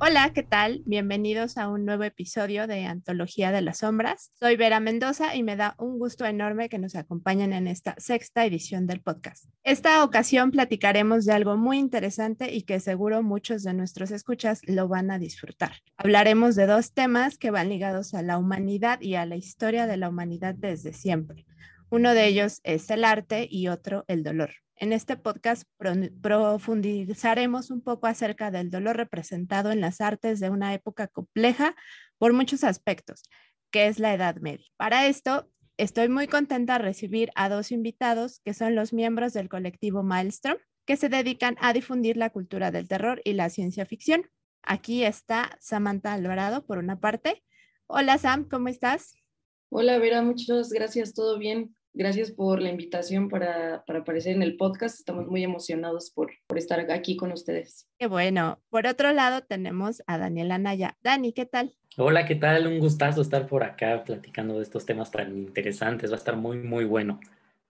Hola, ¿qué tal? Bienvenidos a un nuevo episodio de Antología de las Sombras. Soy Vera Mendoza y me da un gusto enorme que nos acompañen en esta sexta edición del podcast. Esta ocasión platicaremos de algo muy interesante y que seguro muchos de nuestros escuchas lo van a disfrutar. Hablaremos de dos temas que van ligados a la humanidad y a la historia de la humanidad desde siempre. Uno de ellos es el arte y otro el dolor. En este podcast profundizaremos un poco acerca del dolor representado en las artes de una época compleja por muchos aspectos, que es la Edad Media. Para esto, estoy muy contenta de recibir a dos invitados que son los miembros del colectivo Maelstrom, que se dedican a difundir la cultura del terror y la ciencia ficción. Aquí está Samantha Alvarado, por una parte. Hola Sam, ¿cómo estás? Hola Vera, muchas gracias, todo bien. Gracias por la invitación para, para, aparecer en el podcast. Estamos muy emocionados por, por estar aquí con ustedes. Qué bueno. Por otro lado, tenemos a Daniela Naya. Dani, ¿qué tal? Hola, ¿qué tal? Un gustazo estar por acá platicando de estos temas tan interesantes. Va a estar muy, muy bueno.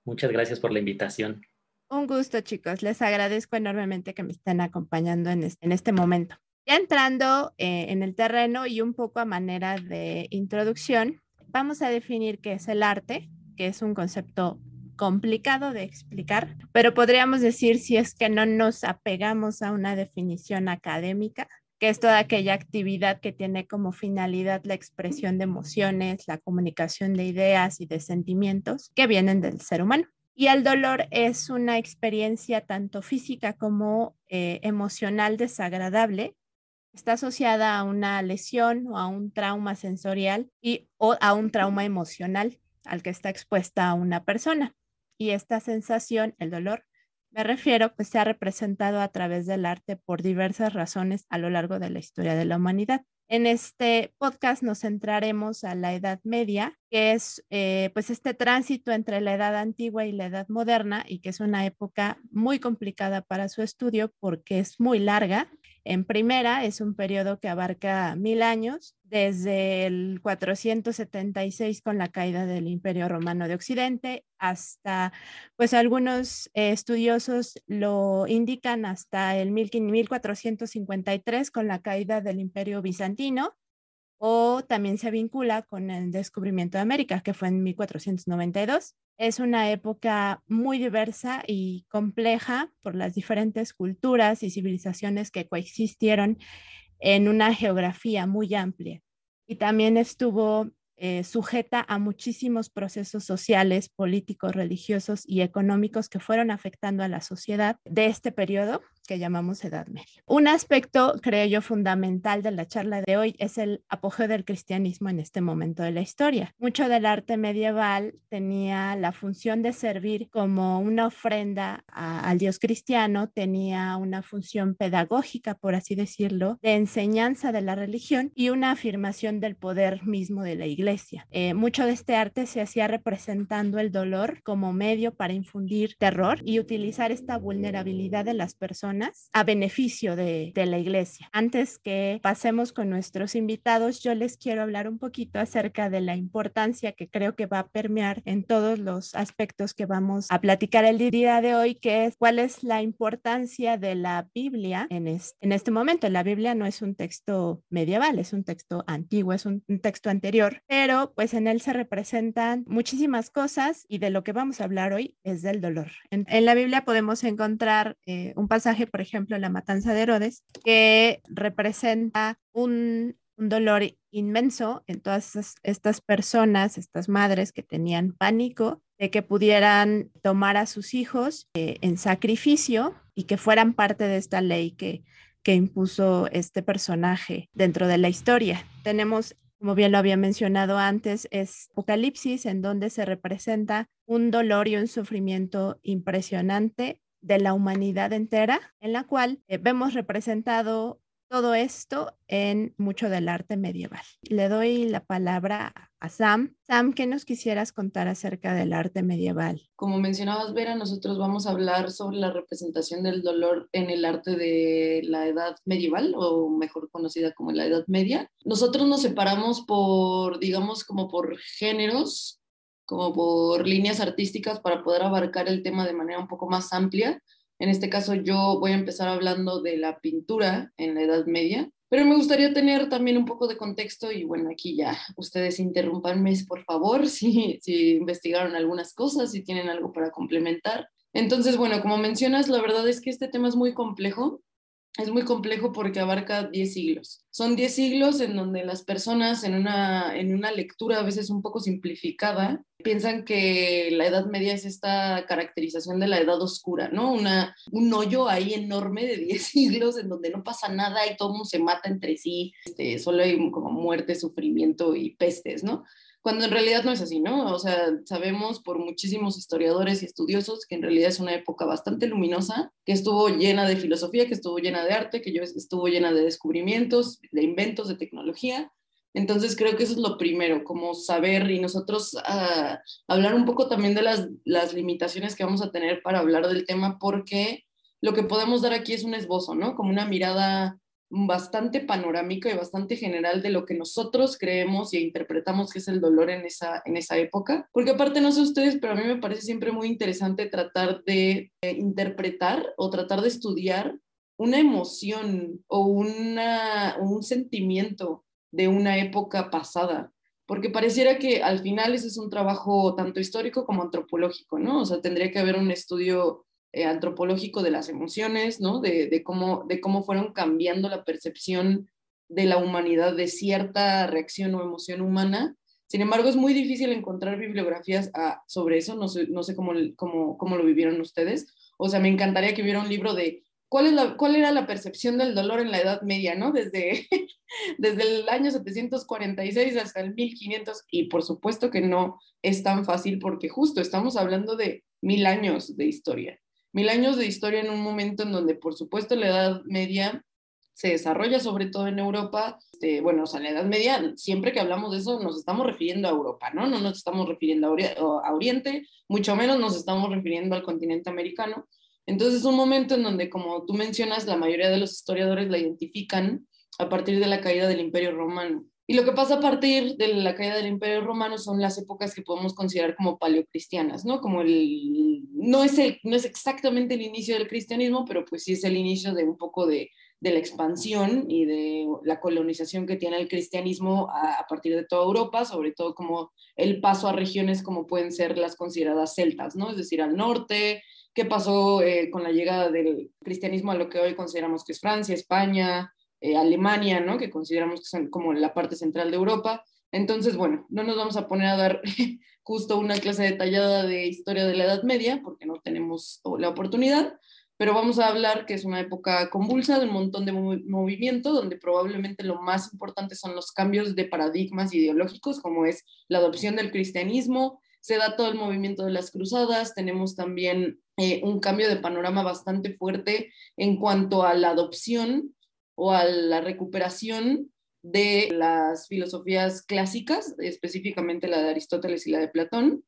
Muchas gracias por la invitación. Un gusto, chicos. Les agradezco enormemente que me estén acompañando en este, en este momento. Ya entrando eh, en el terreno y un poco a manera de introducción, vamos a definir qué es el arte que es un concepto complicado de explicar, pero podríamos decir si es que no nos apegamos a una definición académica, que es toda aquella actividad que tiene como finalidad la expresión de emociones, la comunicación de ideas y de sentimientos que vienen del ser humano. Y el dolor es una experiencia tanto física como eh, emocional desagradable. Está asociada a una lesión o a un trauma sensorial y o a un trauma emocional al que está expuesta una persona. Y esta sensación, el dolor, me refiero, pues se ha representado a través del arte por diversas razones a lo largo de la historia de la humanidad. En este podcast nos centraremos a la Edad Media, que es eh, pues este tránsito entre la Edad Antigua y la Edad Moderna y que es una época muy complicada para su estudio porque es muy larga. En primera, es un periodo que abarca mil años, desde el 476 con la caída del Imperio Romano de Occidente hasta, pues algunos estudiosos lo indican hasta el 1453 con la caída del Imperio Bizantino o también se vincula con el descubrimiento de América, que fue en 1492. Es una época muy diversa y compleja por las diferentes culturas y civilizaciones que coexistieron en una geografía muy amplia. Y también estuvo eh, sujeta a muchísimos procesos sociales, políticos, religiosos y económicos que fueron afectando a la sociedad de este periodo que llamamos Edad Media. Un aspecto, creo yo, fundamental de la charla de hoy es el apogeo del cristianismo en este momento de la historia. Mucho del arte medieval tenía la función de servir como una ofrenda al Dios cristiano, tenía una función pedagógica, por así decirlo, de enseñanza de la religión y una afirmación del poder mismo de la iglesia. Eh, mucho de este arte se hacía representando el dolor como medio para infundir terror y utilizar esta vulnerabilidad de las personas a beneficio de, de la iglesia. Antes que pasemos con nuestros invitados, yo les quiero hablar un poquito acerca de la importancia que creo que va a permear en todos los aspectos que vamos a platicar el día de hoy, que es cuál es la importancia de la Biblia en, en este momento. La Biblia no es un texto medieval, es un texto antiguo, es un, texto anterior, pero pues en él se representan muchísimas cosas y de lo que vamos a hablar hoy es del dolor. En, la Biblia podemos encontrar eh, un pasaje por ejemplo, la matanza de Herodes, que representa un, dolor inmenso en todas estas personas, estas madres que tenían pánico de que pudieran tomar a sus hijos eh, en sacrificio y que fueran parte de esta ley que, que impuso este personaje dentro de la historia. Tenemos como bien lo había mencionado antes, es Apocalipsis, en donde se representa un dolor y un sufrimiento impresionante de la humanidad entera, en la cual eh, vemos representado todo esto en mucho del arte medieval. Le doy la palabra a Sam. Sam, ¿qué nos quisieras contar acerca del arte medieval? Como mencionabas, Vera, nosotros vamos a hablar sobre la representación del dolor en el arte de la edad medieval, o mejor conocida como la edad media. Nosotros nos separamos por, digamos, como por géneros como por líneas artísticas para poder abarcar el tema de manera un poco más amplia. En este caso yo voy a empezar hablando de la pintura en la Edad Media, pero me gustaría tener también un poco de contexto y bueno, aquí ya ustedes interrumpanme por favor si, si investigaron algunas cosas, si tienen algo para complementar. Entonces, bueno, como mencionas, la verdad es que este tema es muy complejo es muy complejo porque abarca 10 siglos. Son 10 siglos en donde las personas en una, en una lectura a veces un poco simplificada piensan que la Edad Media es esta caracterización de la Edad Oscura, ¿no? Una, un hoyo ahí enorme de 10 siglos en donde no pasa nada y todo mundo se mata entre sí, este, solo hay como muerte, sufrimiento y pestes, ¿no? Cuando en realidad no es así, ¿no? O sea, sabemos por muchísimos historiadores y estudiosos que en realidad es una época bastante luminosa, que estuvo llena de filosofía, que estuvo llena de arte, que estuvo llena de descubrimientos, de inventos, de tecnología. Entonces creo que eso es lo primero, como saber y nosotros uh, hablar un poco también de las, las limitaciones que vamos a tener para hablar del tema, porque lo que podemos dar aquí es un esbozo, ¿no? Como una mirada bastante panorámico y bastante general de lo que nosotros creemos y interpretamos que es el dolor en esa, en esa época. Porque aparte, no sé ustedes, pero a mí me parece siempre muy interesante tratar de interpretar o tratar de estudiar una emoción o una, un sentimiento de una época pasada. Porque pareciera que al final ese es un trabajo tanto histórico como antropológico, ¿no? O sea, tendría que haber un estudio eh, antropológico de las emociones, ¿no? De, cómo, fueron cambiando la percepción de la humanidad de cierta reacción o emoción humana. Sin embargo, es muy difícil encontrar bibliografías ah, sobre eso, no sé, cómo, lo vivieron ustedes. O sea, me encantaría que hubiera un libro de cuál era la percepción del dolor en la Edad Media, ¿no? Desde, desde el año 746 hasta el 1500, y por supuesto que no es tan fácil porque justo estamos hablando de mil años de historia mil años de historia en un momento en donde, por supuesto, la Edad Media se desarrolla sobre todo en Europa. Este, bueno, o sea, la Edad Media, siempre que hablamos de eso, nos estamos refiriendo a Europa, ¿no? No nos estamos refiriendo a, Oriente, mucho menos nos estamos refiriendo al continente americano. Entonces, es un momento en donde, como tú mencionas, la mayoría de los historiadores la identifican a partir de la caída del Imperio Romano. Y lo que pasa a partir de la caída del Imperio Romano son las épocas que podemos considerar como paleocristianas, ¿no? Como el, no es, el, no es exactamente el inicio del cristianismo, pero pues sí es el inicio de un poco de, de la expansión y de la colonización que tiene el cristianismo a, partir de toda Europa, sobre todo como el paso a regiones como pueden ser las consideradas celtas, ¿no? Es decir, al norte, qué pasó eh, con la llegada del cristianismo a lo que hoy consideramos que es Francia, España, eh, Alemania, ¿no? que consideramos que son como la parte central de Europa. Entonces, bueno, no nos vamos a poner a dar justo una clase detallada de historia de la Edad Media, porque no tenemos la oportunidad, pero vamos a hablar que es una época convulsa, de un montón de movimiento, donde probablemente lo más importante son los cambios de paradigmas ideológicos, como es la adopción del cristianismo, se da todo el movimiento de las cruzadas, tenemos también eh, un cambio de panorama bastante fuerte en cuanto a la adopción o a la recuperación de las filosofías clásicas, específicamente la de Aristóteles y la de Platón.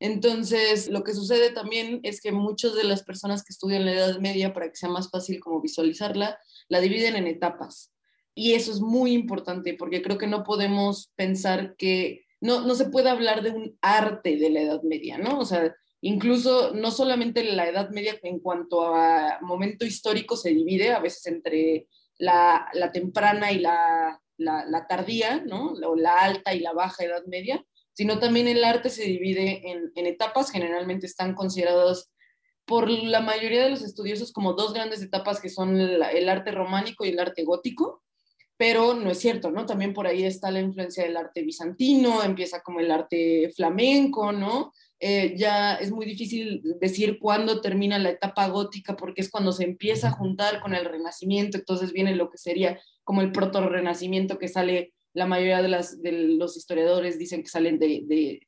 Entonces, lo que sucede también es que muchas de las personas que estudian la Edad Media, para que sea más fácil como visualizarla, la dividen en etapas. Y eso es muy importante porque creo que no podemos pensar que no, no se puede hablar de un arte de la Edad Media, ¿no? O sea, incluso no solamente la Edad Media en cuanto a momento histórico se divide a veces entre la, temprana y la, tardía, ¿no? O la alta y la baja edad media, sino también el arte se divide en, etapas, generalmente están considerados por la mayoría de los estudiosos como dos grandes etapas que son el, arte románico y el arte gótico, pero no es cierto, ¿no? También por ahí está la influencia del arte bizantino, empieza como el arte flamenco, ¿no? Eh, ya es muy difícil decir cuándo termina la etapa gótica porque es cuando se empieza a juntar con el renacimiento, entonces viene lo que sería como el proto-renacimiento que sale, la mayoría de, las, de los historiadores dicen que salen de,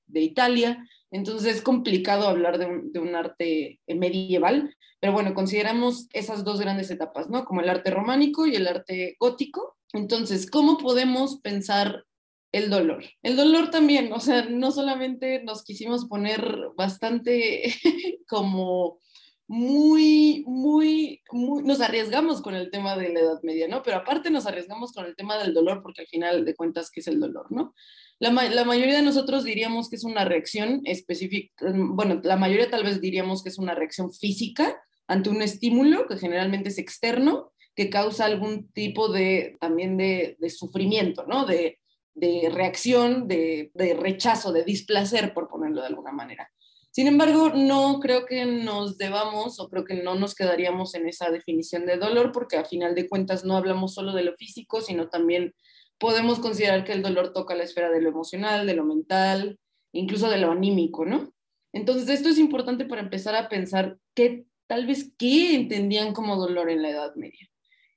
de, Italia, entonces es complicado hablar de un, de un, arte medieval, pero bueno, consideramos esas dos grandes etapas, ¿no? Como el arte románico y el arte gótico. Entonces, ¿cómo podemos pensar el dolor. El dolor también, o sea, no solamente nos quisimos poner bastante como muy, muy, muy, nos arriesgamos con el tema de la Edad Media, ¿no? Pero aparte nos arriesgamos con el tema del dolor, porque al final de cuentas, ¿qué es el dolor, no? La, la mayoría de nosotros diríamos que es una reacción específica, bueno, la mayoría tal vez diríamos que es una reacción física ante un estímulo que generalmente es externo, que causa algún tipo de, también de, de sufrimiento, ¿no? De, de reacción, de, de rechazo, de displacer, por ponerlo de alguna manera. Sin embargo, no creo que nos debamos o creo que no nos quedaríamos en esa definición de dolor porque a final de cuentas no hablamos solo de lo físico, sino también podemos considerar que el dolor toca la esfera de lo emocional, de lo mental, incluso de lo anímico, ¿no? Entonces, esto es importante para empezar a pensar qué, tal vez, qué entendían como dolor en la Edad Media.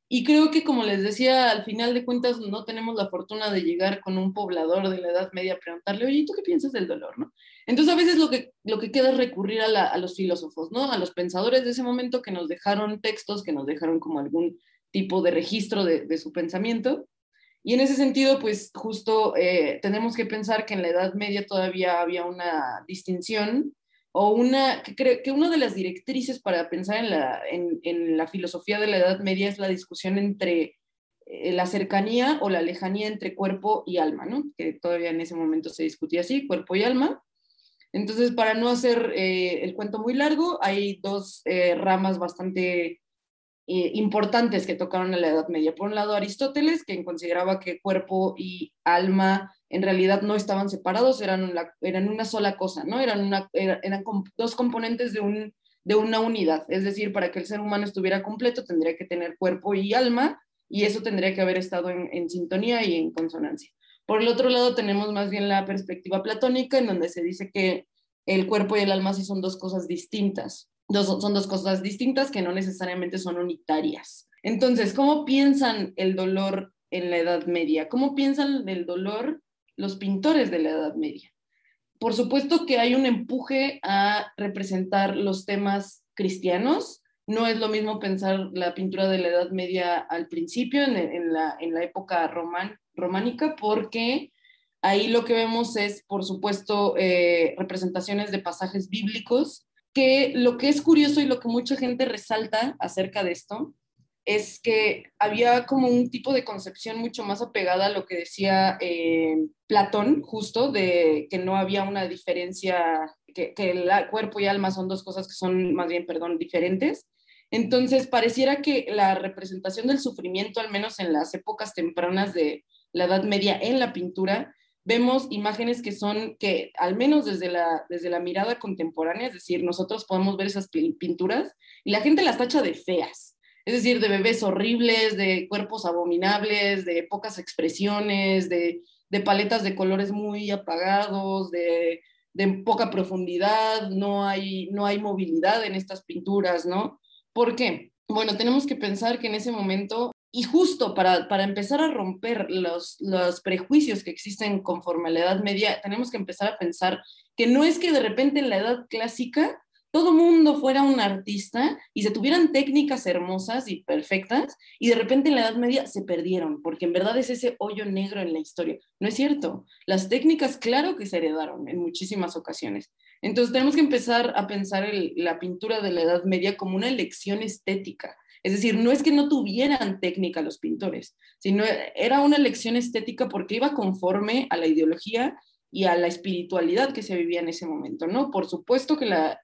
Y creo que, como les decía, al final de cuentas no tenemos la fortuna de llegar con un poblador de la Edad Media a preguntarle, oye, ¿tú qué piensas del dolor? ¿no? Entonces, a veces lo que, lo que queda es recurrir a, los filósofos, ¿no? a los pensadores de ese momento que nos dejaron textos, que nos dejaron como algún tipo de registro de, su pensamiento. Y en ese sentido, pues justo eh, tenemos que pensar que en la Edad Media todavía había una distinción o una, que, creo que una de las directrices para pensar en la, en, la filosofía de la Edad Media es la discusión entre eh, la cercanía o la lejanía entre cuerpo y alma, ¿no? Que todavía en ese momento se discutía así, cuerpo y alma. Entonces, para no hacer eh, el cuento muy largo, hay dos eh, ramas bastante importantes que tocaron en la Edad Media. Por un lado, Aristóteles, que consideraba que cuerpo y alma en realidad no estaban separados, eran una, eran una sola cosa, ¿no? Eran, una, eran dos componentes de, un, de una unidad. Es decir, para que el ser humano estuviera completo tendría que tener cuerpo y alma y eso tendría que haber estado en, en sintonía y en consonancia. Por el otro lado tenemos más bien la perspectiva platónica en donde se dice que el cuerpo y el alma sí son dos cosas distintas. Son dos cosas distintas que no necesariamente son unitarias. Entonces, ¿cómo piensan el dolor en la Edad Media? ¿Cómo piensan el dolor los pintores de la Edad Media. Por supuesto que hay un empuje a representar los temas cristianos. No es lo mismo pensar la pintura de la Edad Media al principio, en, la, época románica, porque ahí lo que vemos es, por supuesto, eh, representaciones de pasajes bíblicos, que lo que es curioso y lo que mucha gente resalta acerca de esto es que había como un tipo de concepción mucho más apegada a lo que decía eh, Platón, justo, de que no había una diferencia, que, el cuerpo y alma son dos cosas que son más bien, perdón, diferentes. Entonces, pareciera que la representación del sufrimiento, al menos en las épocas tempranas de la Edad Media en la pintura, vemos imágenes que son, que al menos desde la, desde la mirada contemporánea, es decir, nosotros podemos ver esas pinturas y la gente las tacha de feas es decir, de bebés horribles, de cuerpos abominables, de pocas expresiones, de, paletas de colores muy apagados, de, poca profundidad, no hay, no hay movilidad en estas pinturas, ¿no? ¿Por qué? Bueno, tenemos que pensar que en ese momento, y justo para, para empezar a romper los, los prejuicios que existen conforme a la Edad Media, tenemos que empezar a pensar que no es que de repente en la Edad Clásica todo mundo fuera un artista y se tuvieran técnicas hermosas y perfectas y de repente en la Edad Media se perdieron, porque en verdad es ese hoyo negro en la historia. No es cierto. Las técnicas, claro que se heredaron en muchísimas ocasiones. Entonces tenemos que empezar a pensar la pintura de la Edad Media como una elección estética. Es decir, no es que no tuvieran técnica los pintores, sino era una elección estética porque iba conforme a la ideología y a la espiritualidad que se vivía en ese momento, ¿no? Por supuesto que la,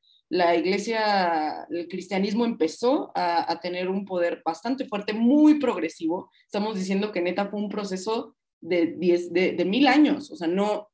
iglesia, el cristianismo empezó a, tener un poder bastante fuerte, muy progresivo. Estamos diciendo que neta fue un proceso de, diez, de, mil años, o sea, no,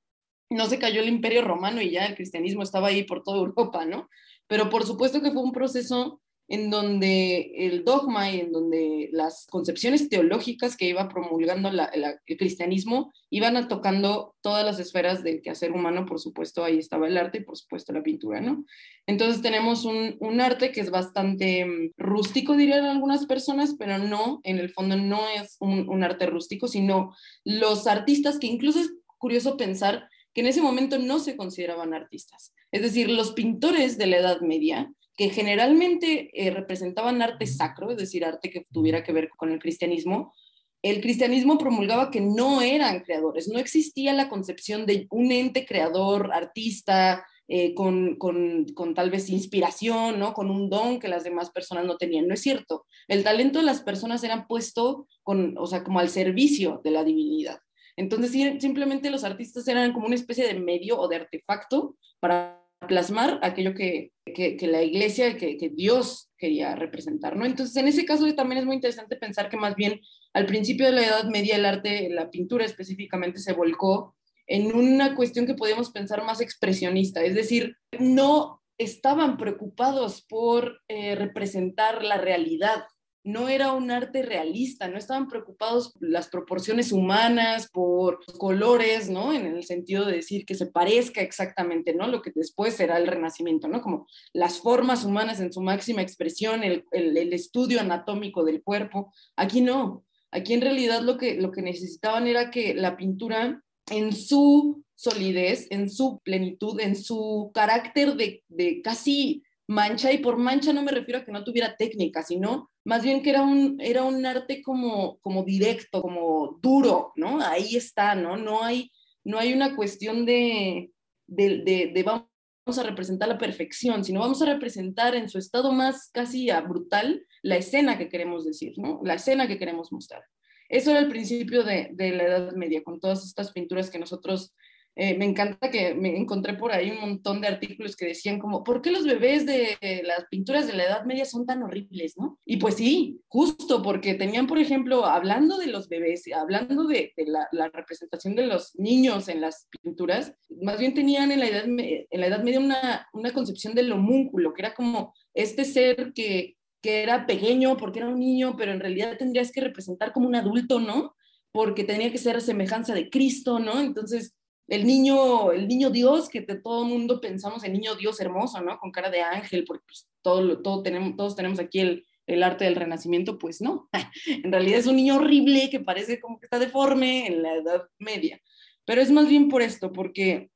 no se cayó el imperio romano y ya el cristianismo estaba ahí por toda Europa, ¿no? Pero por supuesto que fue un proceso en donde el dogma y en donde las concepciones teológicas que iba promulgando el cristianismo iban tocando todas las esferas del quehacer humano, por supuesto, ahí estaba el arte y por supuesto la pintura, ¿no? Entonces tenemos un, arte que es bastante mm, rústico, dirían algunas personas, pero no, en el fondo no es un, un arte rústico, sino los artistas que incluso es curioso pensar que en ese momento no se consideraban artistas. Es decir, los pintores de la Edad Media que generalmente eh, representaban arte sacro, es decir, arte que tuviera que ver con el cristianismo, el cristianismo promulgaba que no eran creadores, no existía la concepción de un ente creador, artista, eh, con, con, con, tal vez inspiración, ¿no? Con un don que las demás personas no tenían. No es cierto. El talento de las personas era puesto con, o sea, como al servicio de la divinidad. Entonces, simplemente los artistas eran como una especie de medio o de artefacto para plasmar aquello que, que, la iglesia, que, que, Dios quería representar, ¿no? Entonces, en ese caso también es muy interesante pensar que más bien al principio de la Edad Media el arte, la pintura específicamente, se volcó en una cuestión que podemos pensar más expresionista, es decir, no estaban preocupados por eh, representar la realidad, no era un arte realista, no estaban preocupados por las proporciones humanas, por colores, ¿no? En el sentido de decir que se parezca exactamente, ¿no? Lo que después será el renacimiento, ¿no? Como las formas humanas en su máxima expresión, el, el, estudio anatómico del cuerpo. Aquí no, aquí en realidad lo que, lo que necesitaban era que la pintura en su solidez, en su plenitud, en su carácter de, de casi mancha, y por mancha no me refiero a que no tuviera técnica, sino más bien que era un, era un arte como, como directo, como duro, ¿no? Ahí está, ¿no? No hay, no hay una cuestión de, de, de, vamos a representar la perfección, sino vamos a representar en su estado más casi brutal la escena que queremos decir, ¿no? La escena que queremos mostrar. Eso era el principio de, de la Edad Media, con todas estas pinturas que nosotros eh, me encanta que me encontré por ahí un montón de artículos que decían como, ¿por qué los bebés de las pinturas de la Edad Media son tan horribles, no? Y pues sí, justo porque tenían, por ejemplo, hablando de los bebés, hablando de, la, representación de los niños en las pinturas, más bien tenían en la Edad, en la edad Media una, una concepción del homúnculo, que era como este ser que, que era pequeño porque era un niño, pero en realidad tendrías que representar como un adulto, ¿no? Porque tenía que ser semejanza de Cristo, ¿no? Entonces, el niño, el niño Dios, que todo el mundo pensamos en niño Dios hermoso, ¿no? Con cara de ángel, porque pues, todo, todo tenemos, todos tenemos aquí el, el arte del renacimiento, pues no. en realidad es un niño horrible que parece como que está deforme en la Edad Media. Pero es más bien por esto, porque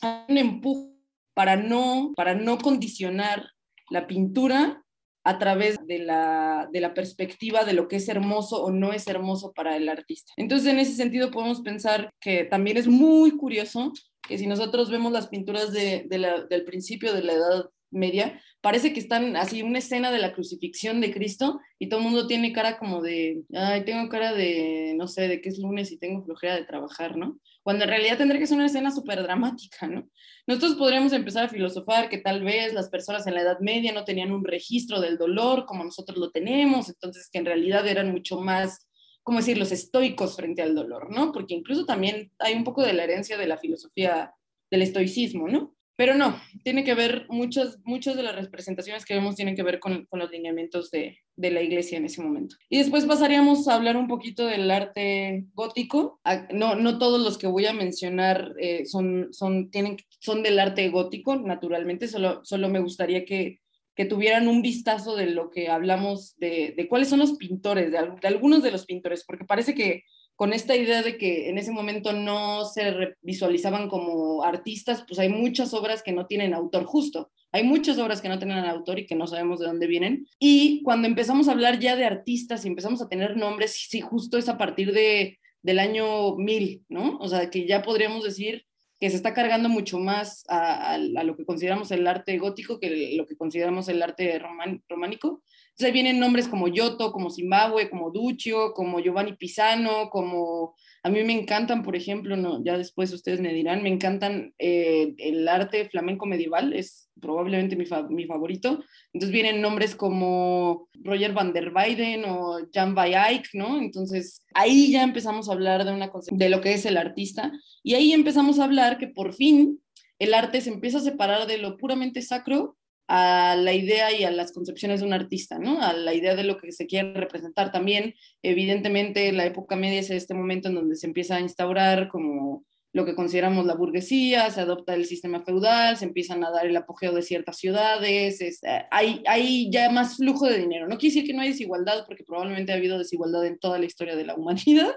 hay un empuje para no, para no condicionar la pintura a través de la, de la perspectiva de lo que es hermoso o no es hermoso para el artista. Entonces, en ese sentido, podemos pensar que también es muy curioso que si nosotros vemos las pinturas de, del principio de la Edad Media, parece que están así una escena de la crucifixión de Cristo y todo el mundo tiene cara como de, ay, tengo cara de, no sé, de que es lunes y tengo flojera de trabajar, ¿no? Cuando en realidad tendría que ser una escena súper dramática, ¿no? Nosotros podríamos empezar a filosofar que tal vez las personas en la Edad Media no tenían un registro del dolor como nosotros lo tenemos, entonces que en realidad eran mucho más, ¿cómo decir?, los estoicos frente al dolor, ¿no? Porque incluso también hay un poco de la herencia de la filosofía del estoicismo, ¿no? Pero no, tiene que ver, muchas, muchas de las representaciones que vemos tienen que ver con, con los lineamientos de, de, la iglesia en ese momento. Y después pasaríamos a hablar un poquito del arte gótico. No, no todos los que voy a mencionar eh, son, son, tienen, son del arte gótico, naturalmente, solo, solo me gustaría que, que tuvieran un vistazo de lo que hablamos, de, de cuáles son los pintores, de algunos de los pintores, porque parece que con esta idea de que en ese momento no se visualizaban como artistas, pues hay muchas obras que no tienen autor justo. Hay muchas obras que no tienen autor y que no sabemos de dónde vienen. Y cuando empezamos a hablar ya de artistas y empezamos a tener nombres, sí, justo es a partir de, del año 1000, ¿no? O sea, que ya podríamos decir que se está cargando mucho más a, lo que consideramos el arte gótico que lo que consideramos el arte románico. Entonces vienen nombres como Yoto, como Zimbabue, como Duccio, como Giovanni Pisano, como a mí me encantan, por ejemplo, no, ya después ustedes me dirán, me encantan eh, el arte flamenco medieval, es probablemente mi, mi, favorito. Entonces vienen nombres como Roger van der Weyden o Jan van Eyck, ¿no? Entonces ahí ya empezamos a hablar de, una de lo que es el artista y ahí empezamos a hablar que por fin el arte se empieza a separar de lo puramente sacro a la idea y a las concepciones de un artista, ¿no? A la idea de lo que se quiere representar también. Evidentemente, la época media es este momento en donde se empieza a instaurar como lo que consideramos la burguesía, se adopta el sistema feudal, se empiezan a dar el apogeo de ciertas ciudades, eh, hay, hay ya más flujo de dinero. No quiere decir que no hay desigualdad, porque probablemente ha habido desigualdad en toda la historia de la humanidad,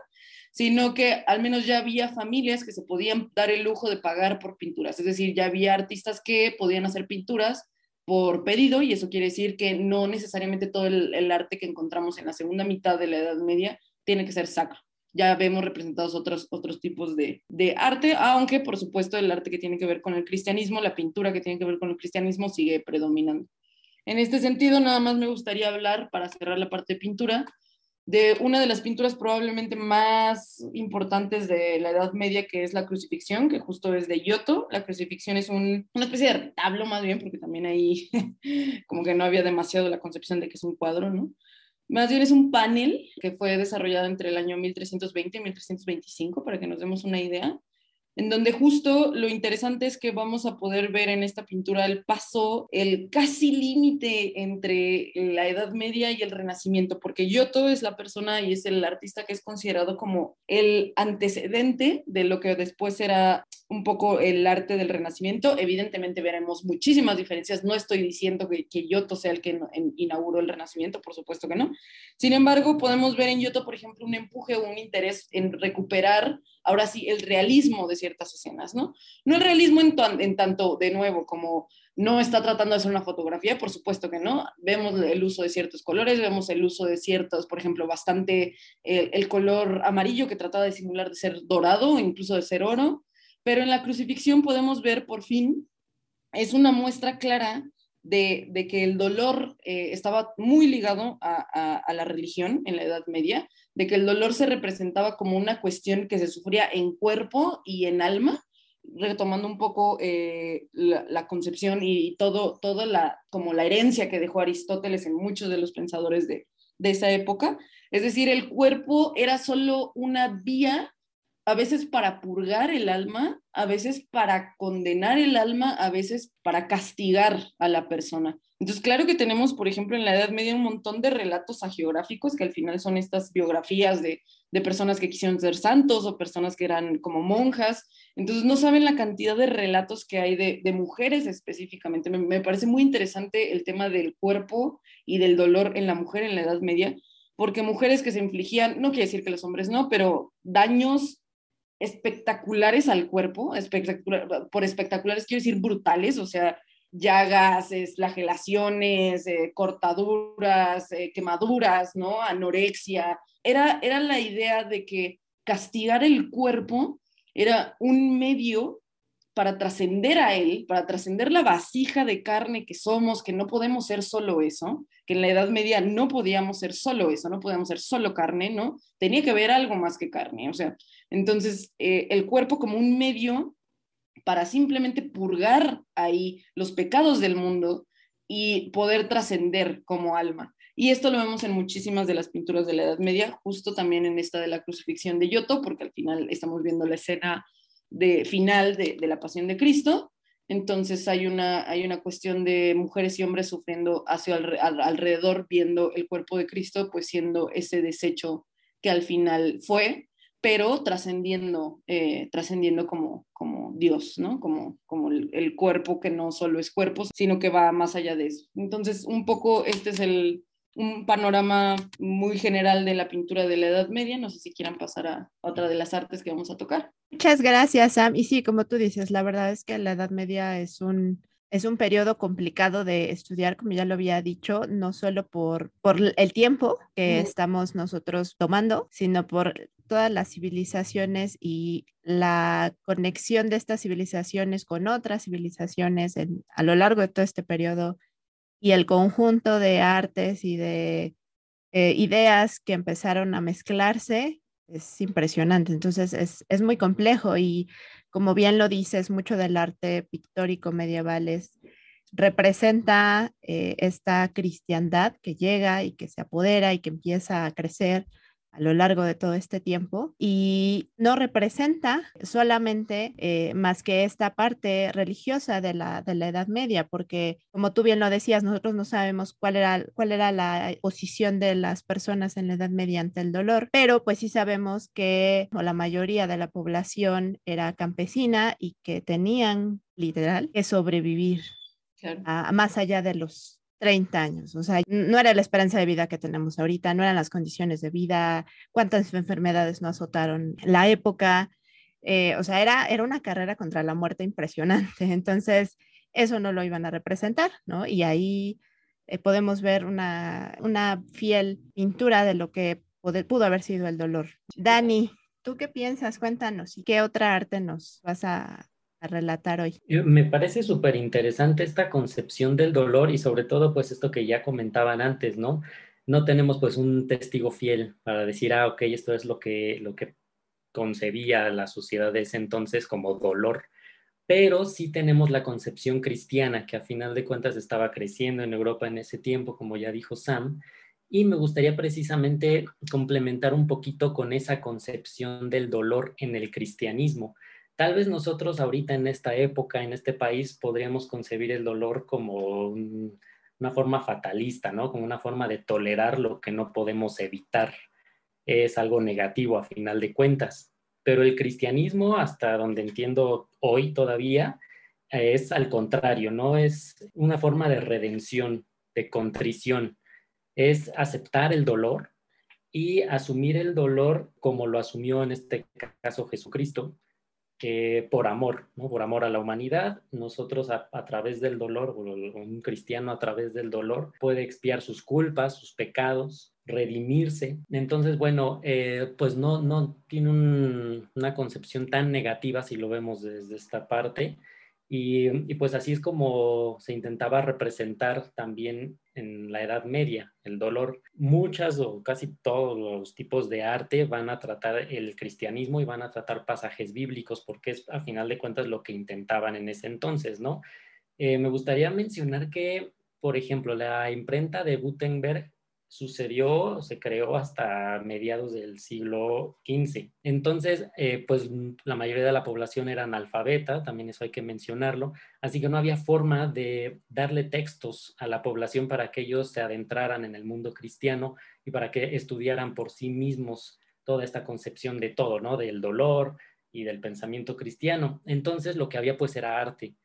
sino que al menos ya había familias que se podían dar el lujo de pagar por pinturas, es decir, ya había artistas que podían hacer pinturas por pedido y eso quiere decir que no necesariamente todo el, arte que encontramos en la segunda mitad de la Edad Media tiene que ser sacro. ya vemos representados otros, otros tipos de, de, arte, aunque por supuesto el arte que tiene que ver con el cristianismo, la pintura que tiene que ver con el cristianismo sigue predominando. En este sentido, nada más me gustaría hablar, para cerrar la parte de pintura, de una de las pinturas probablemente más importantes de la Edad Media, que es la crucifixión, que justo es de Giotto. La crucifixión es un, una especie de retablo más bien, porque también ahí como que no había demasiado la concepción de que es un cuadro, ¿no? Más bien es un panel que fue desarrollado entre el año 1320 y 1325, para que nos demos una idea, en donde justo lo interesante es que vamos a poder ver en esta pintura el paso, el casi límite entre la Edad Media y el Renacimiento, porque Giotto es la persona y es el artista que es considerado como el antecedente de lo que después era un poco el arte del Renacimiento. Evidentemente veremos muchísimas diferencias. No estoy diciendo que, que Giotto sea el que inauguró el Renacimiento, por supuesto que no. Sin embargo, podemos ver en Giotto, por ejemplo, un empuje o un interés en recuperar ahora sí, el realismo de ciertas escenas, ¿no? No el realismo en, tanto, de nuevo, como no está tratando de hacer una fotografía, por supuesto que no. Vemos el uso de ciertos colores, vemos el uso de ciertos, por ejemplo, bastante el, color amarillo que trataba de simular de ser dorado, incluso de ser oro, pero en la crucifixión podemos ver por fin, es una muestra clara de, que el dolor eh, estaba muy ligado a, la religión en la Edad Media, de que el dolor se representaba como una cuestión que se sufría en cuerpo y en alma, retomando un poco eh, la, concepción y todo, toda la, como la herencia que dejó Aristóteles en muchos de los pensadores de, de esa época. Es decir, el cuerpo era solo una vía, a veces para purgar el alma, a veces para condenar el alma, a veces para castigar a la persona. Entonces, claro que tenemos, por ejemplo, en la Edad Media un montón de relatos agiográficos que al final son estas biografías de, personas que quisieron ser santos o personas que eran como monjas. Entonces, no saben la cantidad de relatos que hay de, mujeres específicamente. Me, me, parece muy interesante el tema del cuerpo y del dolor en la mujer en la Edad Media, porque mujeres que se infligían, no quiere decir que los hombres no, pero daños espectaculares al cuerpo, por espectaculares quiero decir brutales, o sea, llagas, flagelaciones, eh, cortaduras, eh, quemaduras, ¿no? Anorexia. Era, era la idea de que castigar el cuerpo era un medio para trascender a él, para trascender la vasija de carne que somos, que no podemos ser solo eso, que en la Edad Media no podíamos ser solo eso, no podíamos ser solo carne, ¿no? Tenía que haber algo más que carne, o sea, entonces eh, el cuerpo como un medio para simplemente purgar ahí los pecados del mundo y poder trascender como alma. Y esto lo vemos en muchísimas de las pinturas de la Edad Media, justo también en esta de la crucifixión de Giotto, porque al final estamos viendo la escena de final de, la pasión de Cristo. Entonces hay una, hay una cuestión de mujeres y hombres sufriendo hacia alrededor, viendo el cuerpo de Cristo, pues siendo ese desecho que al final fue, pero trascendiendo, eh, trascendiendo como, como Dios, ¿no? Como, como el, cuerpo que no solo es cuerpo, sino que va más allá de eso. Entonces, un poco este es el, un panorama muy general de la pintura de la Edad Media. No sé si quieran pasar a otra de las artes que vamos a tocar. Muchas gracias, Sam. Y sí, como tú dices, la verdad es que la Edad Media es un, es un periodo complicado de estudiar, como ya lo había dicho, no solo por, por el tiempo que estamos nosotros tomando, sino por todas las civilizaciones y la conexión de estas civilizaciones con otras civilizaciones a lo largo de todo este periodo y el conjunto de artes y de eh, ideas que empezaron a mezclarse es impresionante. Entonces es, muy complejo y como bien lo dices, mucho del arte pictórico medieval representa eh, esta cristiandad que llega y que se apodera y que empieza a crecer a lo largo de todo este tiempo y no representa solamente eh, más que esta parte religiosa de la, de la Edad Media, porque como tú bien lo decías, nosotros no sabemos cuál era, cuál era la posición de las personas en la Edad Media ante el dolor, pero pues sí sabemos que la mayoría de la población era campesina y que tenían literal que sobrevivir a, más allá de los 30 años, o sea, no era la esperanza de vida que tenemos ahorita, no eran las condiciones de vida, cuántas enfermedades no azotaron la época, eh, o sea, era, era una carrera contra la muerte impresionante, entonces eso no lo iban a representar, ¿no? Y ahí eh, podemos ver una, una fiel pintura de lo que pudo haber sido el dolor. Dani, ¿tú qué piensas? Cuéntanos. ¿Y qué otra arte nos vas a, a relatar hoy? Me parece súper interesante esta concepción del dolor y sobre todo pues esto que ya comentaban antes, ¿no? No tenemos pues un testigo fiel para decir, ah, ok, esto es lo que, lo que concebía la sociedad de ese entonces como dolor pero sí tenemos la concepción cristiana que a final de cuentas estaba creciendo en Europa en ese tiempo, como ya dijo Sam, y me gustaría precisamente complementar un poquito con esa concepción del dolor en el cristianismo. Tal vez nosotros ahorita en esta época, en este país, podríamos concebir el dolor como una forma fatalista, ¿no? Como una forma de tolerar lo que no podemos evitar. Es algo negativo a final de cuentas pero el cristianismo, hasta donde entiendo hoy todavía, es al contrario, no es una forma de redención, de contrición, es aceptar el dolor y asumir el dolor como lo asumió en este caso Jesucristo, por amor, ¿no? por amor a la humanidad, nosotros a, través del dolor, un cristiano a través del dolor puede expiar sus culpas, sus pecados, redimirse. Entonces, bueno, eh, pues no, no tiene una concepción tan negativa si lo vemos desde esta parte. Y, pues así es como se intentaba representar también en la Edad Media el dolor. Muchas o casi todos los tipos de arte van a tratar el cristianismo y van a tratar pasajes bíblicos porque es a final de cuentas lo que intentaban en ese entonces, ¿no? Eh, me gustaría mencionar que, por ejemplo, la imprenta de Gutenberg sucedió, se creó hasta mediados del siglo XV. Entonces, eh, pues la mayoría de la población era analfabeta, también eso hay que mencionarlo, así que no había forma de darle textos a la población para que ellos se adentraran en el mundo cristiano y para que estudiaran por sí mismos toda esta concepción de todo, ¿no? Del dolor y del pensamiento cristiano. Entonces, lo que había pues era arte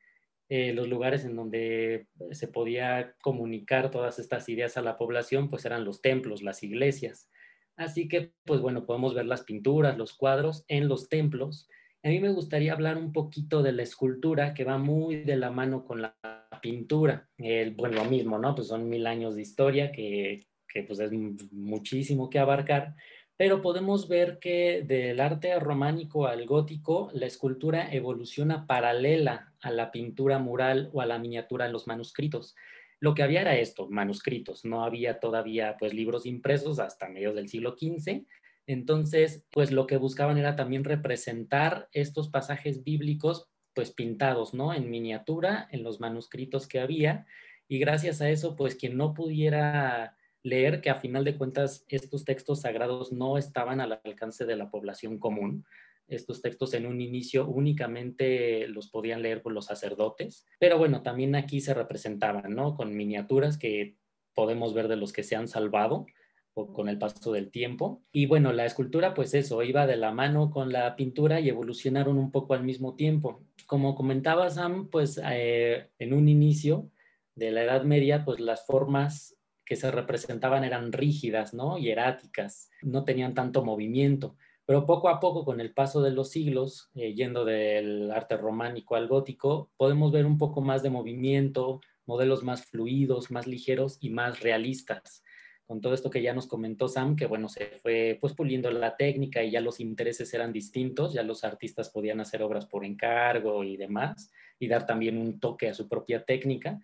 eh, los lugares en donde se podía comunicar todas estas ideas a la población, pues eran los templos, las iglesias. Así que, pues bueno, podemos ver las pinturas, los cuadros en los templos. A mí me gustaría hablar un poquito de la escultura que va muy de la mano con la pintura. bueno, lo mismo, ¿no? Pues son mil años de historia que, que pues es muchísimo que abarcar pero podemos ver que del arte románico al gótico, la escultura evoluciona paralela a la pintura mural o a la miniatura en los manuscritos. Lo que había era esto, manuscritos, no había todavía pues libros impresos hasta mediados del siglo XV, entonces pues lo que buscaban era también representar estos pasajes bíblicos pues pintados, ¿no? En miniatura, en los manuscritos que había, y gracias a eso pues quien no pudiera leer que a final de cuentas estos textos sagrados no estaban al alcance de la población común. Estos textos en un inicio únicamente los podían leer los sacerdotes, pero bueno, también aquí se representaban, ¿no? Con miniaturas que podemos ver de los que se han salvado o con el paso del tiempo. Y bueno, la escultura, pues eso, iba de la mano con la pintura y evolucionaron un poco al mismo tiempo. Como comentaba Sam, pues eh, en un inicio de la Edad Media, pues las formas que se representaban eran rígidas, ¿no? Hieráticas, no tenían tanto movimiento. Pero poco a poco, con el paso de los siglos, eh, yendo del arte románico al gótico, podemos ver un poco más de movimiento, modelos más fluidos, más ligeros y más realistas. Con todo esto que ya nos comentó Sam, que bueno, se fue pues puliendo la técnica y ya los intereses eran distintos, ya los artistas podían hacer obras por encargo y demás, y dar también un toque a su propia técnica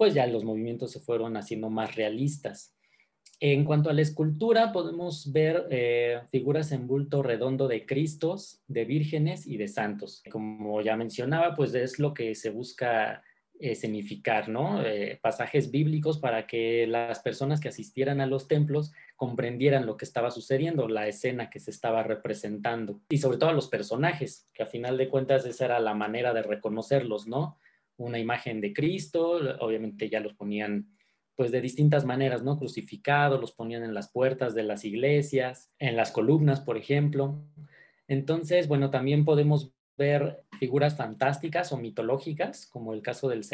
pues ya los movimientos se fueron haciendo más realistas. En cuanto a la escultura, podemos ver eh, figuras en bulto redondo de Cristos, de vírgenes y de santos. Como ya mencionaba, pues es lo que se busca escenificar, ¿no? Eh, pasajes bíblicos para que las personas que asistieran a los templos comprendieran lo que estaba sucediendo, la escena que se estaba representando y sobre todo a los personajes, que a final de cuentas esa era la manera de reconocerlos, ¿no? Una imagen de Cristo, obviamente ya los ponían pues de distintas maneras, ¿no? Crucificados, los ponían en las puertas de las iglesias, en las columnas, por ejemplo. Entonces, bueno, también podemos ver figuras fantásticas o mitológicas, como el caso del,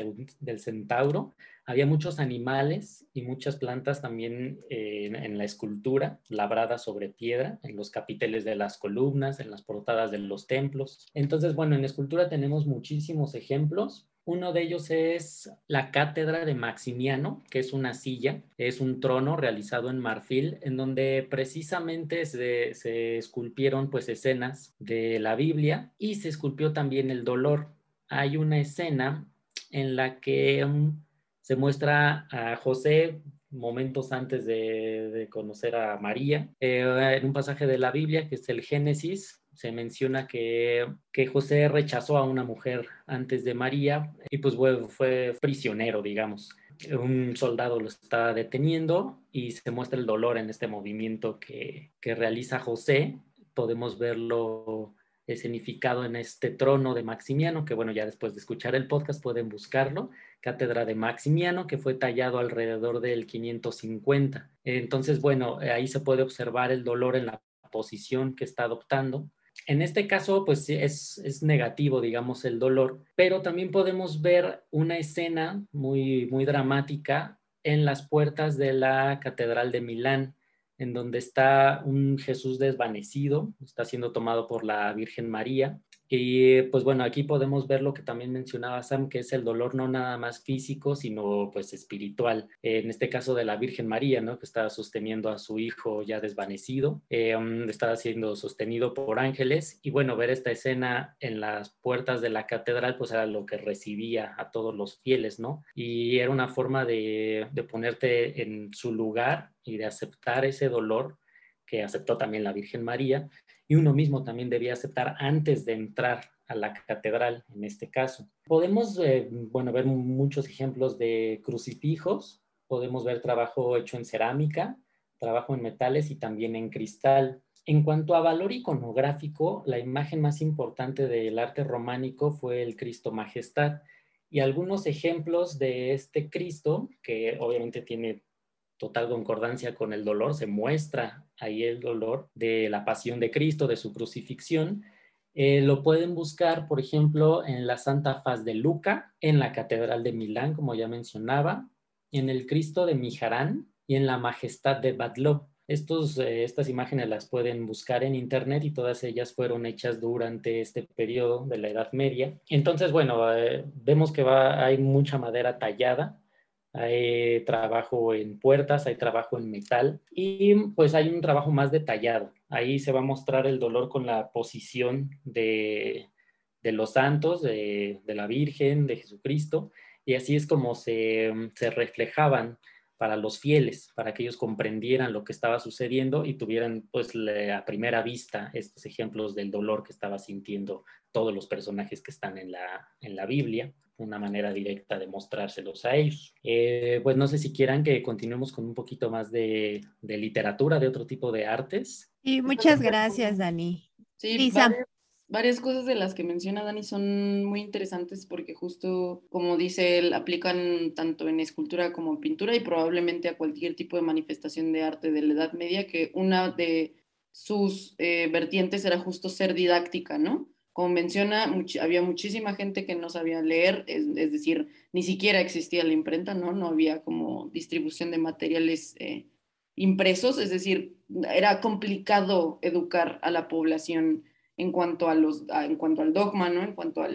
centauro. Había muchos animales y muchas plantas también eh, en, la escultura, labrada sobre piedra, en los capiteles de las columnas, en las portadas de los templos. Entonces, bueno, en escultura tenemos muchísimos ejemplos Uno de ellos es la cátedra de Maximiano, que es una silla, es un trono realizado en marfil, en donde precisamente se, esculpieron pues escenas de la Biblia y se esculpió también el dolor. Hay una escena en la que um, se muestra a José momentos antes de, conocer a María. Eh, en un pasaje de la Biblia, que es el Génesis, se menciona que, que, José rechazó a una mujer antes de María y pues fue, prisionero, digamos. Un soldado lo está deteniendo y se muestra el dolor en este movimiento que, que realiza José. Podemos verlo escenificado en este trono de Maximiano, que bueno, ya después de escuchar el podcast pueden buscarlo, Cátedra de Maximiano, que fue tallado alrededor del 550. Entonces, bueno, ahí se puede observar el dolor en la posición que está adoptando en este caso, pues es, es negativo, digamos, el dolor, pero también podemos ver una escena muy, muy dramática en las puertas de la Catedral de Milán, en donde está un Jesús desvanecido, está siendo tomado por la Virgen María, y pues bueno, aquí podemos ver lo que también mencionaba Sam, que es el dolor no nada más físico, sino pues espiritual. en este caso de la Virgen María, ¿no? Que estaba sosteniendo a su hijo ya desvanecido, eh, um, estaba siendo sostenido por ángeles. Y bueno, ver esta escena en las puertas de la catedral, pues era lo que recibía a todos los fieles, ¿no? Y era una forma de, de ponerte en su lugar y de aceptar ese dolor que aceptó también la Virgen María y uno mismo también debía aceptar antes de entrar a la catedral, en este caso. Podemos, eh, bueno, ver muchos ejemplos de crucifijos, podemos ver trabajo hecho en cerámica, trabajo en metales y también en cristal. En cuanto a valor iconográfico, la imagen más importante del arte románico fue el Cristo Majestad y algunos ejemplos de este Cristo, que obviamente tiene total concordancia con el dolor, se muestra ahí el dolor de la pasión de Cristo, de su crucifixión. Eh, lo pueden buscar, por ejemplo, en la Santa Faz de Luca, en la Catedral de Milán, como ya mencionaba, en el Cristo de Mijarán y en la Majestad de Badló. Estos, eh, estas imágenes las pueden buscar en internet y todas ellas fueron hechas durante este periodo de la Edad Media. Entonces, bueno, eh, vemos que va, hay mucha madera tallada, hay trabajo en puertas, hay trabajo en metal y pues hay un trabajo más detallado. Ahí se va a mostrar el dolor con la posición de, los santos, de, la Virgen, de Jesucristo, y así es como se, se reflejaban para los fieles, para que ellos comprendieran lo que estaba sucediendo y tuvieran pues a primera vista estos ejemplos del dolor que estaba sintiendo todos los personajes que están en la, en la Biblia, una manera directa de mostrárselos a ellos. Eh, pues no sé si quieran que continuemos con un poquito más de, de literatura, de otro tipo de artes. Y muchas gracias, Dani. Sí, varias cosas de las que menciona Dani son muy interesantes porque justo, como dice él, aplican tanto en escultura como en pintura y probablemente a cualquier tipo de manifestación de arte de la Edad Media, que una de sus eh, vertientes era justo ser didáctica, ¿no? Como menciona, había muchísima gente que no sabía leer, es, decir, ni siquiera existía la imprenta, ¿no? No había como distribución de materiales eh, impresos, es decir, era complicado educar a la población en cuanto, a los, en cuanto al dogma, ¿no? en cuanto a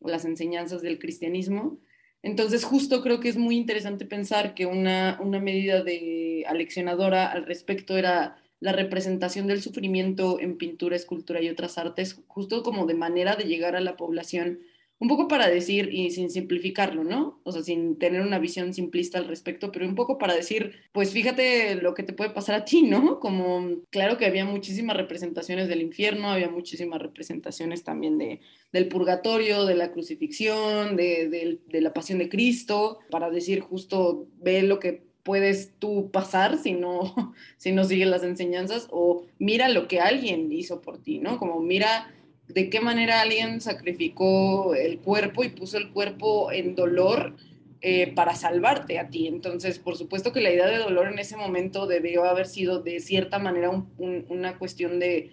las enseñanzas del cristianismo. Entonces, justo creo que es muy interesante pensar que una, una medida de aleccionadora al respecto era la representación del sufrimiento en pintura, escultura y otras artes, justo como de manera de llegar a la población un poco para decir, y sin simplificarlo, ¿no? O sea, sin tener una visión simplista al respecto, pero un poco para decir, pues fíjate lo que te puede pasar a ti, ¿no? Como, claro que había muchísimas representaciones del infierno, había muchísimas representaciones también de, del purgatorio, de la crucifixión, de, de la pasión de Cristo, para decir justo, ve lo que puedes tú pasar si no, si no sigues las enseñanzas, o mira lo que alguien hizo por ti, ¿no? Como mira de qué manera alguien sacrificó el cuerpo y puso el cuerpo en dolor eh, para salvarte a ti. Entonces, por supuesto que la idea de dolor en ese momento debió haber sido de cierta manera una cuestión de...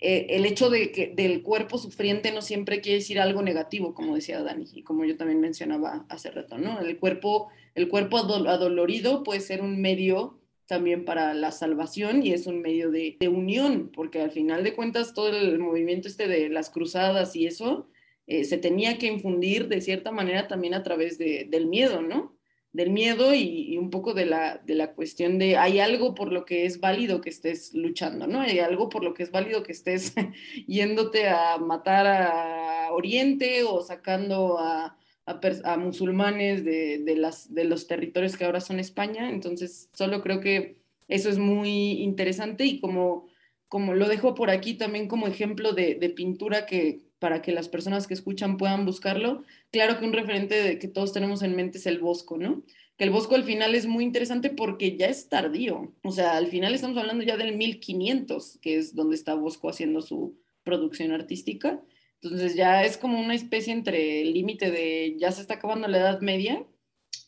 Eh, el hecho de que del cuerpo sufriente no siempre quiere decir algo negativo, como decía Dani, y como yo también mencionaba hace rato, ¿no? El cuerpo, el cuerpo adolorido puede ser un medio también para la salvación y es un medio de, unión, porque al final de cuentas todo el movimiento este de las cruzadas y eso eh, se tenía que infundir de cierta manera también a través del miedo, ¿no? Del miedo y, un poco de la, de la cuestión de hay algo por lo que es válido que estés luchando, ¿no? Hay algo por lo que es válido que estés yéndote a matar a Oriente o sacando a, a, musulmanes de, de, las, de los territorios que ahora son España. Entonces, solo creo que eso es muy interesante y como, como lo dejo por aquí también como ejemplo de, de pintura que, para que las personas que escuchan puedan buscarlo. Claro que un referente de que todos tenemos en mente es el Bosco, ¿no? Que el Bosco al final es muy interesante porque ya es tardío. O sea, al final estamos hablando ya del 1500, que es donde está Bosco haciendo su producción artística. Entonces ya es como una especie entre el límite de ya se está acabando la Edad Media,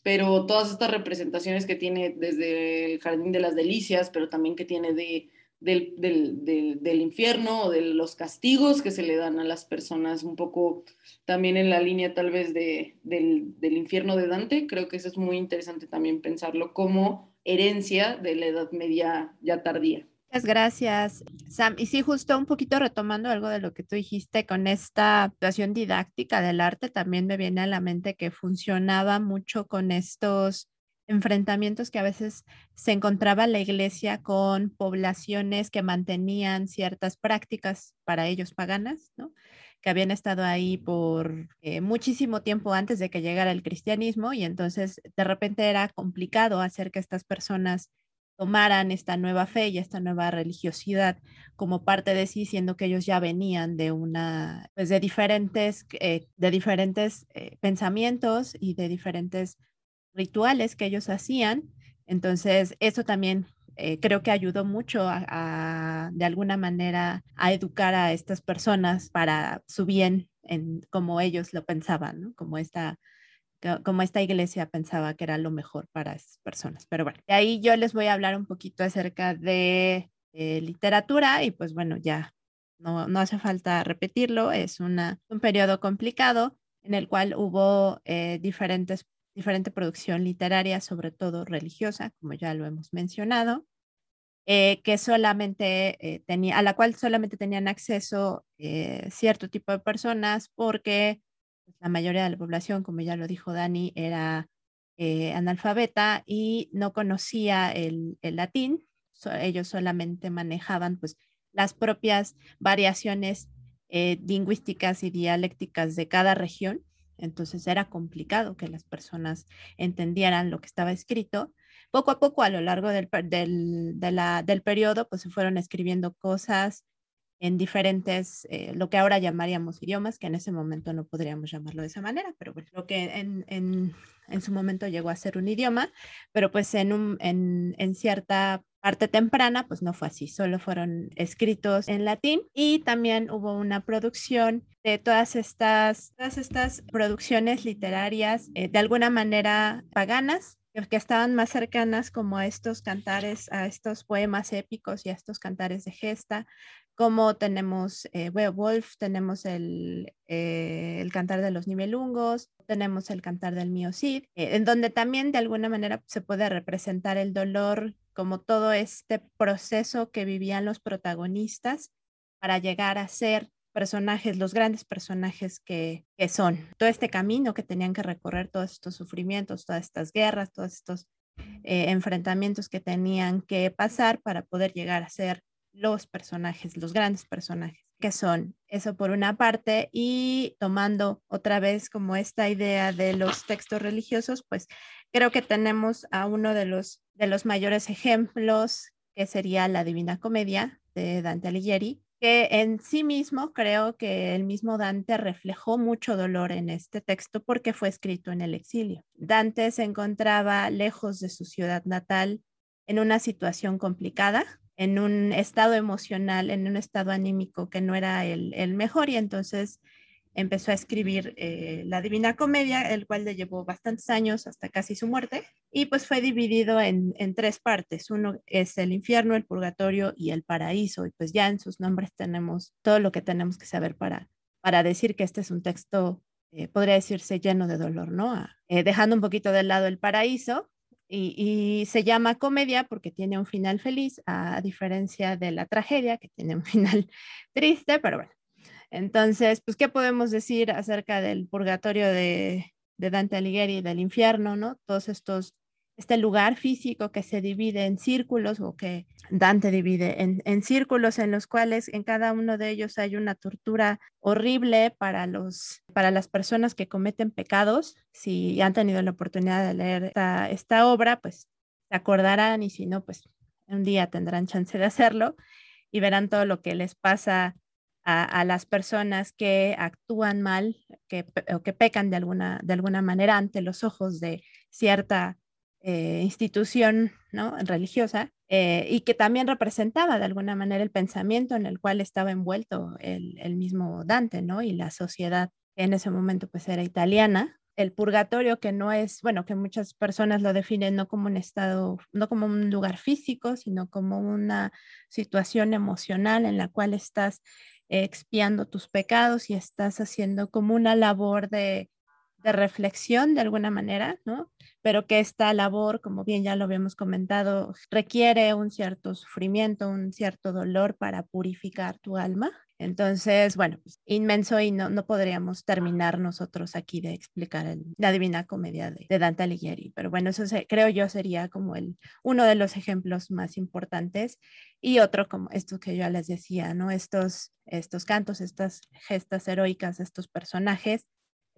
pero todas estas representaciones que tiene desde el Jardín de las Delicias, pero también que tiene de del, del, del, infierno o de los castigos que se le dan a las personas, un poco también en la línea tal vez de, del, infierno de Dante. Creo que eso es muy interesante también pensarlo como herencia de la Edad Media ya tardía. Muchas gracias, Sam. Y sí, justo un poquito retomando algo de lo que tú dijiste con esta actuación didáctica del arte, también me viene a la mente que funcionaba mucho con estos enfrentamientos que a veces se encontraba la iglesia con poblaciones que mantenían ciertas prácticas para ellos paganas, ¿no? que habían estado ahí por eh, muchísimo tiempo antes de que llegara el cristianismo y entonces de repente era complicado hacer que estas personas tomaran esta nueva fe y esta nueva religiosidad como parte de sí, siendo que ellos ya venían de una, pues de diferentes, eh, de diferentes eh, pensamientos y de diferentes rituales que ellos hacían. Entonces, eso también eh, creo que ayudó mucho a, de alguna manera, a educar a estas personas para su bien, en como ellos lo pensaban, como esta como esta iglesia pensaba que era lo mejor para esas personas. Pero bueno, de ahí yo les voy a hablar un poquito acerca de literatura y pues bueno, ya no, no hace falta repetirlo, es una, un periodo complicado en el cual hubo eh, diferentes diferente producción literaria, sobre todo religiosa, como ya lo hemos mencionado, eh, que solamente eh, tenía, a la cual solamente tenían acceso eh, cierto tipo de personas porque la mayoría de la población, como ya lo dijo Dani, era analfabeta y no conocía el, el latín. ellos solamente manejaban pues, las propias variaciones lingüísticas y dialécticas de cada región entonces era complicado que las personas entendieran lo que estaba escrito. Poco a poco, a lo largo del, del, periodo, pues se fueron escribiendo cosas en diferentes, eh, lo que ahora llamaríamos idiomas, que en ese momento no podríamos llamarlo de esa manera, pero bueno, lo que en, en, en su momento llegó a ser un idioma, pero pues en, un, en, en cierta parte temprana, pues no fue así, solo fueron escritos en latín y también hubo una producción de todas estas, todas estas producciones literarias eh, de alguna manera paganas que estaban más cercanas como a estos cantares, a estos poemas épicos y a estos cantares de gesta, como tenemos eh, Wolf, tenemos el, eh, el, cantar de los nivelungos, tenemos el cantar del mío Cid, eh, en donde también de alguna manera se puede representar el dolor como todo este proceso que vivían los protagonistas para llegar a ser personajes, los grandes personajes que, que, son, todo este camino que tenían que recorrer, todos estos sufrimientos, todas estas guerras, todos estos eh, enfrentamientos que tenían que pasar para poder llegar a ser los personajes, los grandes personajes que son. Eso por una parte y tomando otra vez como esta idea de los textos religiosos, pues creo que tenemos a uno de los de los mayores ejemplos, que sería la Divina Comedia de Dante Alighieri, que en sí mismo creo que el mismo Dante reflejó mucho dolor en este texto porque fue escrito en el exilio. Dante se encontraba lejos de su ciudad natal en una situación complicada, en un estado emocional, en un estado anímico que no era el, el mejor y entonces empezó a escribir eh, la Divina Comedia, el cual le llevó bastantes años hasta casi su muerte, y pues fue dividido en, tres partes. Uno es el infierno, el purgatorio y el paraíso, y pues ya en sus nombres tenemos todo lo que tenemos que saber para, para decir que este es un texto, eh, podría decirse, lleno de dolor, ¿no? Ah, eh, dejando un poquito de lado el paraíso, y, y, se llama comedia porque tiene un final feliz, a diferencia de la tragedia, que tiene un final triste, pero bueno, Entonces, pues, ¿qué podemos decir acerca del purgatorio de, Dante Alighieri, del infierno, ¿no? Todos estos este lugar físico que se divide en círculos o que Dante divide en, círculos en los cuales en cada uno de ellos hay una tortura horrible para, los, para las personas que cometen pecados. Si han tenido la oportunidad de leer esta, esta obra, pues se acordarán y si no, pues un día tendrán chance de hacerlo y verán todo lo que les pasa a, las personas que actúan mal que, o que pecan de alguna, de alguna manera ante los ojos de cierta eh, institución religiosa eh, y que también representaba de alguna manera el pensamiento en el cual estaba envuelto el, el, mismo Dante ¿no? y la sociedad en ese momento pues era italiana. El purgatorio que no es, bueno, que muchas personas lo definen no como un estado, no como un lugar físico, sino como una situación emocional en la cual estás expiando tus pecados y estás haciendo como una labor de, de reflexión de alguna manera, ¿no? Pero que esta labor, como bien ya lo habíamos comentado, requiere un cierto sufrimiento, un cierto dolor para purificar tu alma. Entonces, bueno, pues, inmenso y no, no podríamos terminar nosotros aquí de explicar la Divina Comedia de, Dante Alighieri, pero bueno, eso creo yo sería como el, uno de los ejemplos más importantes y otro como esto que yo les decía, ¿no? Estos, estos cantos, estas gestas heroicas, estos personajes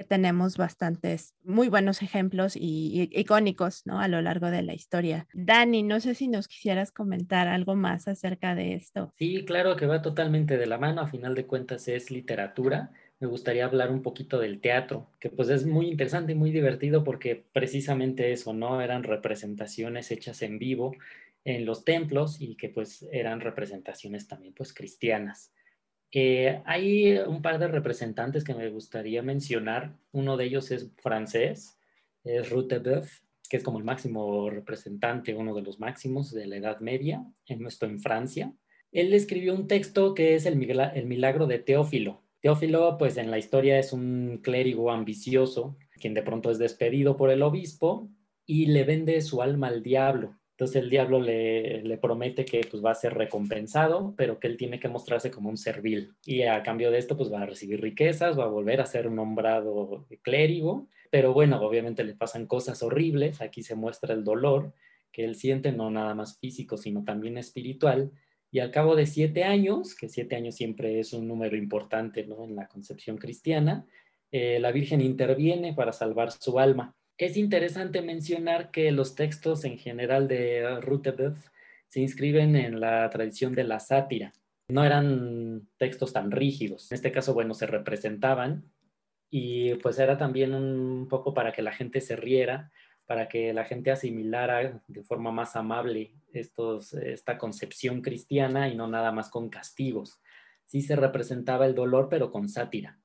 tenemos bastantes muy buenos ejemplos y, icónicos ¿no? a lo largo de la historia. Dani, no sé si nos quisieras comentar algo más acerca de esto. Sí, claro que va totalmente de la mano, a final de cuentas es literatura. Me gustaría hablar un poquito del teatro, que pues es muy interesante y muy divertido porque precisamente eso, ¿no? Eran representaciones hechas en vivo en los templos y que pues eran representaciones también pues cristianas. Eh, hay un par de representantes que me gustaría mencionar. Uno de ellos es francés, es Rutebeuf, que es como el máximo representante, uno de los máximos de la Edad Media, en esto en Francia. Él escribió un texto que es el, el milagro de Teófilo. Teófilo, pues en la historia es un clérigo ambicioso, quien de pronto es despedido por el obispo y le vende su alma al diablo. Entonces el diablo le, promete que pues, va a ser recompensado, pero que él tiene que mostrarse como un servil. Y a cambio de esto, pues va a recibir riquezas, va a volver a ser nombrado clérigo. Pero bueno, obviamente le pasan cosas horribles. Aquí se muestra el dolor que él siente, no nada más físico, sino también espiritual. Y al cabo de siete años, que siete años siempre es un número importante ¿no? en la concepción cristiana, eh, la Virgen interviene para salvar su alma es interesante mencionar que los textos en general de Rutebeuf se inscriben en la tradición de la sátira. No eran textos tan rígidos. En este caso, bueno, se representaban y pues era también un poco para que la gente se riera, para que la gente asimilara de forma más amable esta concepción cristiana y no nada más con castigos. Sí se representaba el dolor, pero con sátira.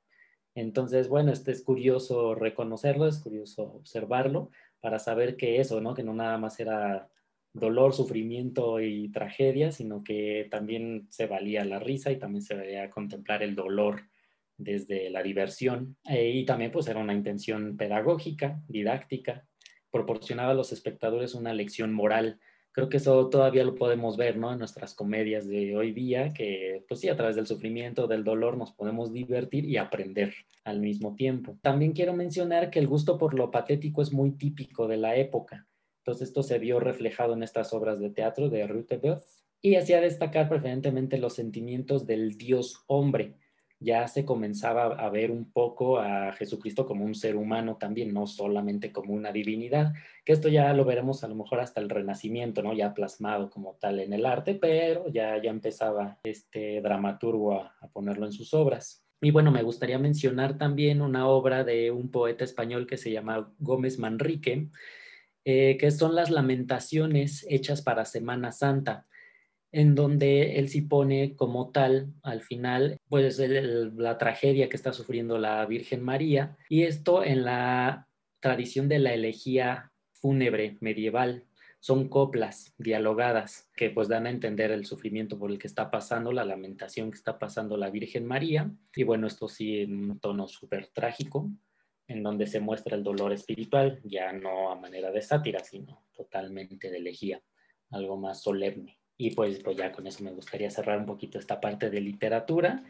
Entonces, bueno, este es curioso reconocerlo, es curioso observarlo para saber que eso, ¿no? Que no nada más era dolor, sufrimiento y tragedia, sino que también se valía la risa y también se valía contemplar el dolor desde la diversión. Eh, y también pues era una intención pedagógica, didáctica, proporcionaba a los espectadores una lección moral creo que eso todavía lo podemos ver, ¿no? En nuestras comedias de hoy día, que pues sí, a través del sufrimiento, del dolor, nos podemos divertir y aprender al mismo tiempo. También quiero mencionar que el gusto por lo patético es muy típico de la época. Entonces esto se vio reflejado en estas obras de teatro de Rutebeuf y hacía destacar preferentemente los sentimientos del dios hombre, ya se comenzaba a ver un poco a Jesucristo como un ser humano también, no solamente como una divinidad, que esto ya lo veremos a lo mejor hasta el Renacimiento, ¿no? Ya plasmado como tal en el arte, pero ya, ya empezaba este dramaturgo a, ponerlo en sus obras. Y bueno, me gustaría mencionar también una obra de un poeta español que se llama Gómez Manrique, eh, que son las lamentaciones hechas para Semana Santa en donde él sí pone como tal al final pues la tragedia que está sufriendo la Virgen María y esto en la tradición de la elegía fúnebre medieval son coplas dialogadas que pues dan a entender el sufrimiento por el que está pasando, la lamentación que está pasando la Virgen María y bueno, esto sí en un tono súper trágico en donde se muestra el dolor espiritual, ya no a manera de sátira, sino totalmente de elegía, algo más solemne. Y pues, pues ya con eso me gustaría cerrar un poquito esta parte de literatura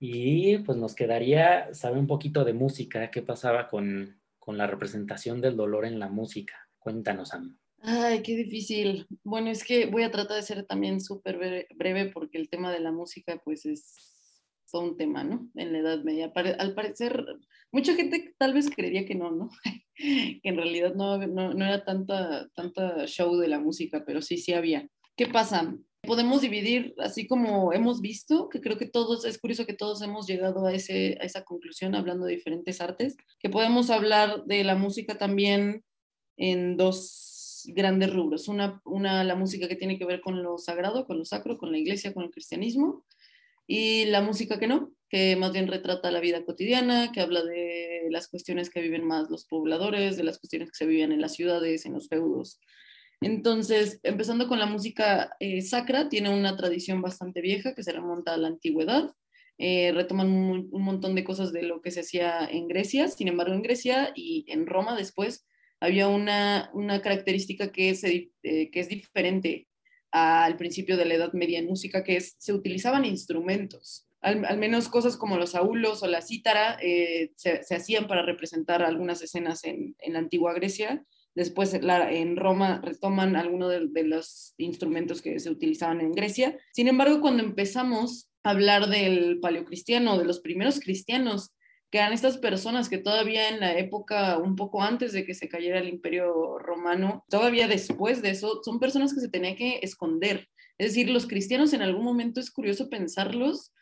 Y pues nos quedaría saber un poquito de música, qué pasaba con, con la representación del dolor en la música. Cuéntanos, Am. Ay, qué difícil. Bueno, es que voy a tratar de ser también súper breve porque el tema de la música pues es todo un tema, ¿no? En la Edad Media. Al parecer, mucha gente tal vez creería que no, ¿no? que en realidad no, no, no era tanta, tanta show de la música, pero sí, sí había. ¿Qué pasa? Podemos dividir, así como hemos visto, que creo que todos, es curioso que todos hemos llegado a, ese, a esa conclusión hablando de diferentes artes, que podemos hablar de la música también en dos grandes rubros. Una, una, la música que tiene que ver con lo sagrado, con lo sacro, con la iglesia, con el cristianismo, y la música que no, que más bien retrata la vida cotidiana, que habla de las cuestiones que viven más los pobladores, de las cuestiones que se viven en las ciudades, en los feudos, entonces, empezando con la música eh, sacra, tiene una tradición bastante vieja que se remonta a la antigüedad. Eh, retoman un, montón de cosas de lo que se hacía en Grecia. Sin embargo, en Grecia y en Roma después había una, característica que es, eh, que es diferente al principio de la Edad Media en música, que es se utilizaban instrumentos. Al, menos cosas como los aulos o la cítara se, hacían para representar algunas escenas en, en la antigua Grecia Después en Roma retoman algunos de, los instrumentos que se utilizaban en Grecia. Sin embargo, cuando empezamos a hablar del paleocristiano, de los primeros cristianos, que eran estas personas que todavía en la época, un poco antes de que se cayera el imperio romano, todavía después de eso, son personas que se tenían que esconder. Es decir, los cristianos en algún momento es curioso pensarlos,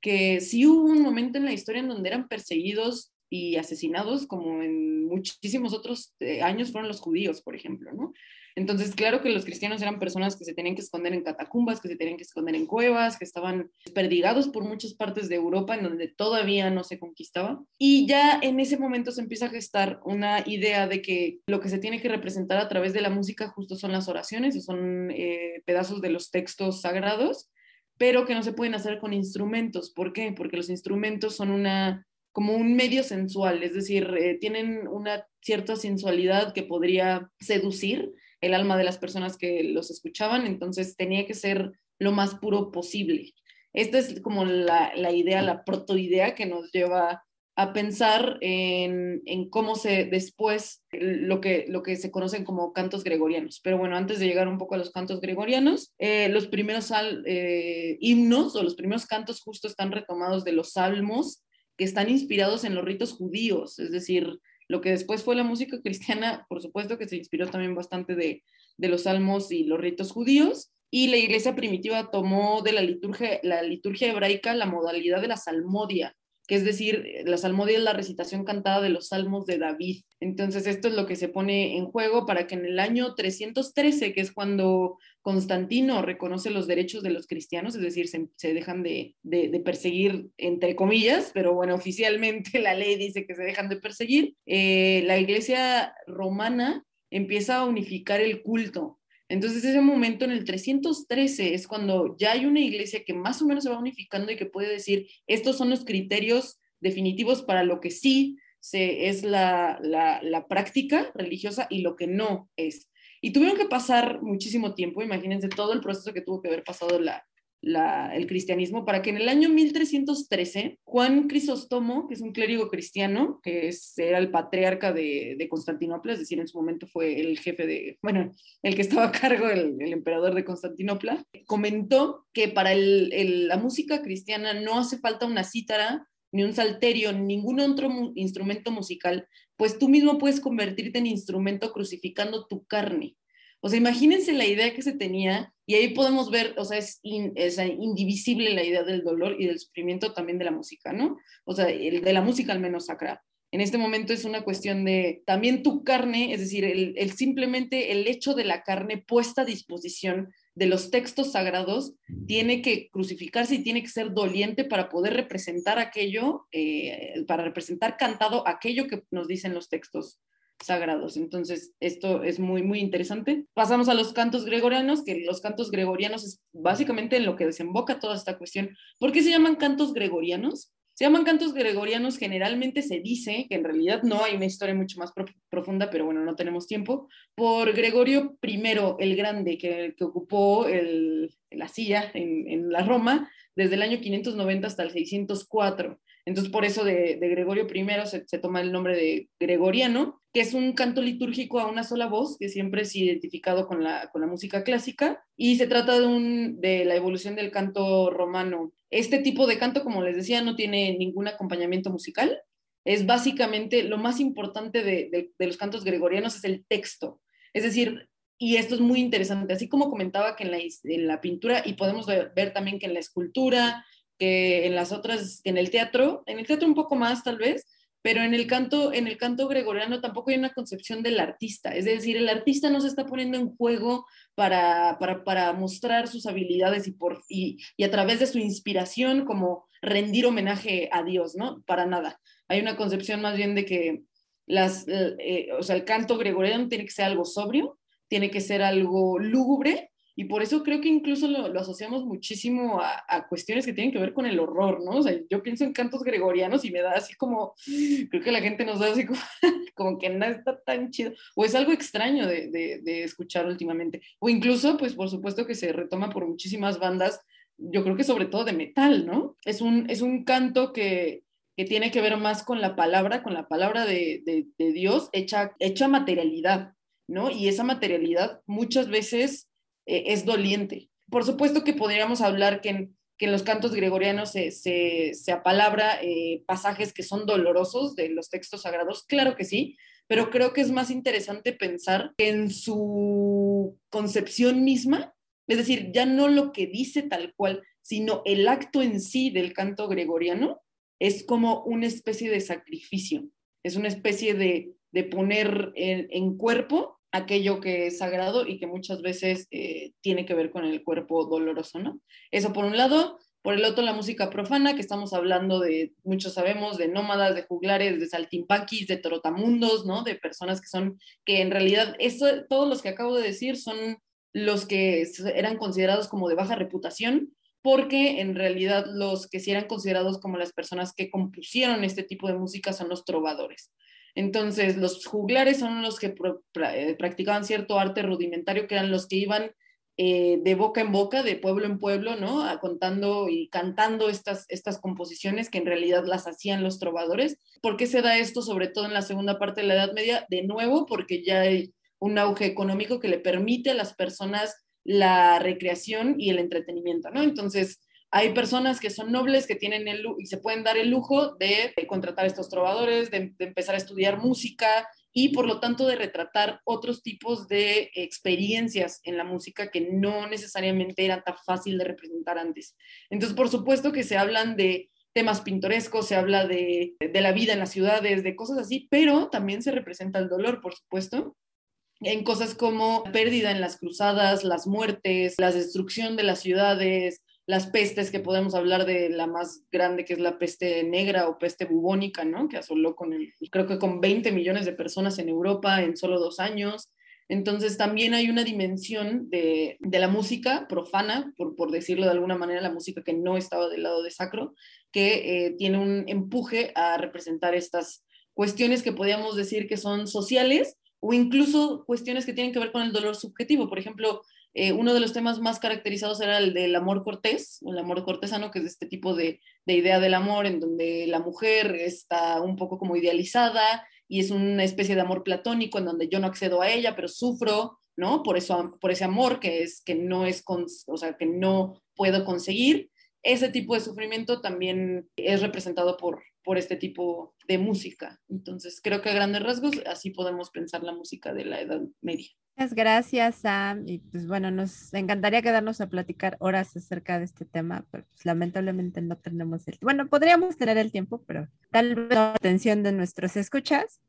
que sí hubo un momento en la historia en donde eran perseguidos y asesinados como en muchísimos otros eh, años fueron los judíos, por ejemplo, ¿no? Entonces, claro que los cristianos eran personas que se tenían que esconder en catacumbas, que se tenían que esconder en cuevas, que estaban perdigados por muchas partes de Europa en donde todavía no se conquistaba. Y ya en ese momento se empieza a gestar una idea de que lo que se tiene que representar a través de la música justo son las oraciones, son eh, pedazos de los textos sagrados, pero que no se pueden hacer con instrumentos. ¿Por qué? Porque los instrumentos son una como un medio sensual, es decir, eh, tienen una cierta sensualidad que podría seducir el alma de las personas que los escuchaban, entonces tenía que ser lo más puro posible. Esta es como la, idea, la protoidea que nos lleva a pensar en, cómo se después lo que, lo que se conocen como cantos gregorianos. Pero bueno, antes de llegar un poco a los cantos gregorianos, eh, los primeros eh, himnos o los primeros cantos justo están retomados de los salmos que están inspirados en los ritos judíos, es decir, lo que después fue la música cristiana, por supuesto que se inspiró también bastante de, de los salmos y los ritos judíos, y la iglesia primitiva tomó de la liturgia, la liturgia hebraica la modalidad de la salmodia, que es decir, la salmodia es la recitación cantada de los salmos de David. Entonces, esto es lo que se pone en juego para que en el año 313, que es cuando Constantino reconoce los derechos de los cristianos, es decir, se, dejan de, perseguir, entre comillas, pero bueno, oficialmente la ley dice que se dejan de perseguir, eh, la iglesia romana empieza a unificar el culto entonces ese momento en el 313 es cuando ya hay una iglesia que más o menos se va unificando y que puede decir, estos son los criterios definitivos para lo que sí se, es la, la práctica religiosa y lo que no es. Y tuvieron que pasar muchísimo tiempo, imagínense todo el proceso que tuvo que haber pasado la, el cristianismo para que en el año 1313 Juan Crisóstomo, que es un clérigo cristiano, que era el patriarca de, Constantinopla, es decir, en su momento fue el jefe de, bueno, el que estaba a cargo, el, emperador de Constantinopla, comentó que para la música cristiana no hace falta una cítara, ni un salterio, ni ningún otro instrumento musical, pues tú mismo puedes convertirte en instrumento crucificando tu carne. O sea, imagínense la idea que se tenía y ahí podemos ver, o sea, es, indivisible la idea del dolor y del sufrimiento también de la música, ¿no? O sea, el, de la música al menos sacra. En este momento es una cuestión de también tu carne, es decir, el, simplemente el hecho de la carne puesta a disposición de los textos sagrados tiene que crucificarse y tiene que ser doliente para poder representar aquello, eh, para representar cantado aquello que nos dicen los textos sagrados. Entonces, esto es muy, muy interesante. Pasamos a los cantos gregorianos, que los cantos gregorianos es básicamente en lo que desemboca toda esta cuestión. ¿Por qué se llaman cantos gregorianos? Se llaman cantos gregorianos, generalmente se dice, que en realidad no hay una historia mucho más profunda, pero bueno, no tenemos tiempo, por Gregorio I el Grande, que, ocupó la silla en, en la Roma desde el año 590 hasta el 604. Entonces, por eso de, Gregorio I se, toma el nombre de gregoriano, que es un canto litúrgico a una sola voz, que siempre es identificado con la, con la música clásica, y se trata de, un, de la evolución del canto romano. Este tipo de canto, como les decía, no tiene ningún acompañamiento musical, es básicamente lo más importante de, los cantos gregorianos es el texto. Es decir, y esto es muy interesante, así como comentaba que en la, en la pintura, y podemos ver, también que en la escultura, que en las otras, en el teatro, en el teatro un poco más tal vez, pero en el canto, en el canto gregoriano tampoco hay una concepción del artista, es decir, el artista no se está poniendo en juego para, para, mostrar sus habilidades y, por, y, y, a través de su inspiración como rendir homenaje a Dios, ¿no? Para nada. Hay una concepción más bien de que las, eh, o sea, el canto gregoriano tiene que ser algo sobrio, tiene que ser algo lúgubre, y por eso creo que incluso lo, lo asociamos muchísimo a, a, cuestiones que tienen que ver con el horror, ¿no? O sea, yo pienso en cantos gregorianos y me da así como, creo que la gente nos da así como, como que no está tan chido, o es algo extraño de, de, de, escuchar últimamente, o incluso, pues por supuesto que se retoma por muchísimas bandas, yo creo que sobre todo de metal, ¿no? Es un, es un canto que, que tiene que ver más con la palabra, con la palabra de, de, de Dios hecha, hecha materialidad, ¿no? Y esa materialidad muchas veces eh, es doliente. Por supuesto que podríamos hablar que en, que en los cantos gregorianos se, se, se apalabra eh, pasajes que son dolorosos de los textos sagrados, claro que sí, pero creo que es más interesante pensar en su concepción misma, es decir, ya no lo que dice tal cual, sino el acto en sí del canto gregoriano es como una especie de sacrificio, es una especie de, de poner en cuerpo aquello que es sagrado y que muchas veces eh, tiene que ver con el cuerpo doloroso, ¿no? Eso por un lado. Por el otro, la música profana, que estamos hablando de, muchos sabemos, de nómadas, de juglares, de saltimpanquis, de trotamundos, ¿no? De personas que son, que en realidad, eso, todos los que acabo de decir son los que eran considerados como de baja reputación, porque en realidad los que sí eran considerados como las personas que compusieron este tipo de música son los trovadores. Entonces, los juglares son los que eh, practicaban cierto arte rudimentario, que eran los que iban eh, de boca en boca, de pueblo en pueblo, ¿no? contando y cantando estas, estas composiciones que en realidad las hacían los trovadores. ¿Por qué se da esto, sobre todo en la segunda parte de la Edad Media? De nuevo, porque ya hay un auge económico que le permite a las personas la recreación y el entretenimiento, ¿no? Entonces, hay personas que son nobles, que tienen el y se pueden dar el lujo de, contratar a estos trovadores, de, empezar a estudiar música y por lo tanto de retratar otros tipos de experiencias en la música que no necesariamente era tan fácil de representar antes. Entonces, por supuesto que se hablan de temas pintorescos, se habla de, de la vida en las ciudades, de cosas así, pero también se representa el dolor, por supuesto, en cosas como pérdida en las cruzadas, las muertes, la destrucción de las ciudades, las pestes, que podemos hablar de la más grande, que es la peste negra o peste bubónica, ¿no? Que asoló con, el, creo que con 20 millones de personas en Europa en solo dos años. Entonces también hay una dimensión de, de la música profana, por, por, decirlo de alguna manera, la música que no estaba del lado de sacro, que eh, tiene un empuje a representar estas cuestiones que podríamos decir que son sociales o incluso cuestiones que tienen que ver con el dolor subjetivo. Por ejemplo, eh, uno de los temas más caracterizados era el del amor cortés, o el amor cortesano, que es este tipo de, de, idea del amor en donde la mujer está un poco como idealizada y es una especie de amor platónico en donde yo no accedo a ella, pero sufro, ¿no? Por, eso, por ese amor que, es, que, no es o sea, que no puedo conseguir. Ese tipo de sufrimiento también es representado por este tipo de música. Entonces, creo que a grandes rasgos así podemos pensar la música de la Edad Media. Muchas gracias, Sam. Y pues bueno, nos encantaría quedarnos a platicar horas acerca de este tema, pero pues, lamentablemente no tenemos el Bueno, podríamos tener el tiempo, pero tal vez la atención de nuestros escuchas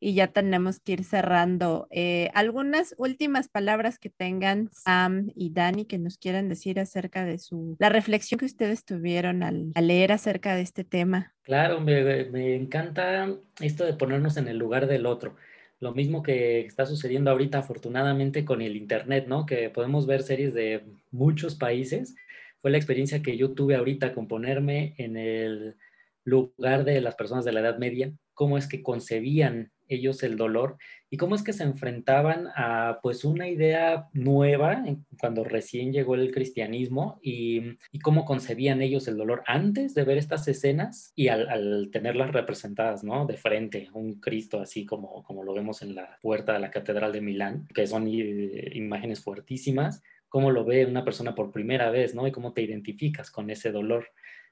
y ya tenemos que ir cerrando. Eh, algunas últimas palabras que tengan Sam y Dani que nos quieran decir acerca de su la reflexión que ustedes tuvieron al, leer acerca de este tema. Claro, me, me encanta esto de ponernos en el lugar del otro lo mismo que está sucediendo ahorita afortunadamente con el Internet, ¿no? Que podemos ver series de muchos países. Fue la experiencia que yo tuve ahorita con ponerme en el lugar de las personas de la Edad Media, cómo es que concebían ellos el dolor y cómo es que se enfrentaban a pues una idea nueva cuando recién llegó el cristianismo y, cómo concebían ellos el dolor antes de ver estas escenas y al, tenerlas representadas, ¿no? De frente, un Cristo así como, como lo vemos en la puerta de la Catedral de Milán, que son eh, imágenes fuertísimas, cómo lo ve una persona por primera vez, ¿no? Y cómo te identificas con ese dolor.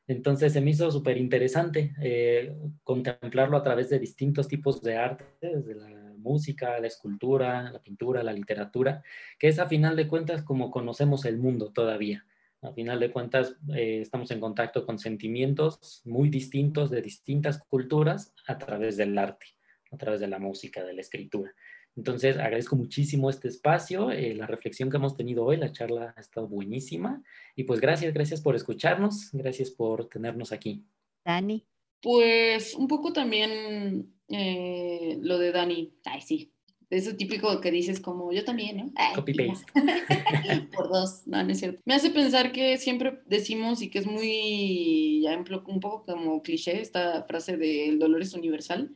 Entonces se me hizo súper interesante eh, contemplarlo a través de distintos tipos de arte, desde la música, la escultura, la pintura, la literatura, que es a final de cuentas como conocemos el mundo todavía. A final de cuentas eh, estamos en contacto con sentimientos muy distintos de distintas culturas a través del arte, a través de la música, de la escritura. Entonces, agradezco muchísimo este espacio, eh, la reflexión que hemos tenido hoy, la charla ha estado buenísima. Y pues gracias, gracias por escucharnos, gracias por tenernos aquí. Dani. Pues un poco también eh, lo de Dani. Ay, sí. Eso típico que dices como yo también, ¿no? Copy paste. Por dos, no, no es cierto. Me hace pensar que siempre decimos y que es muy, ya un poco como cliché esta frase de el dolor es universal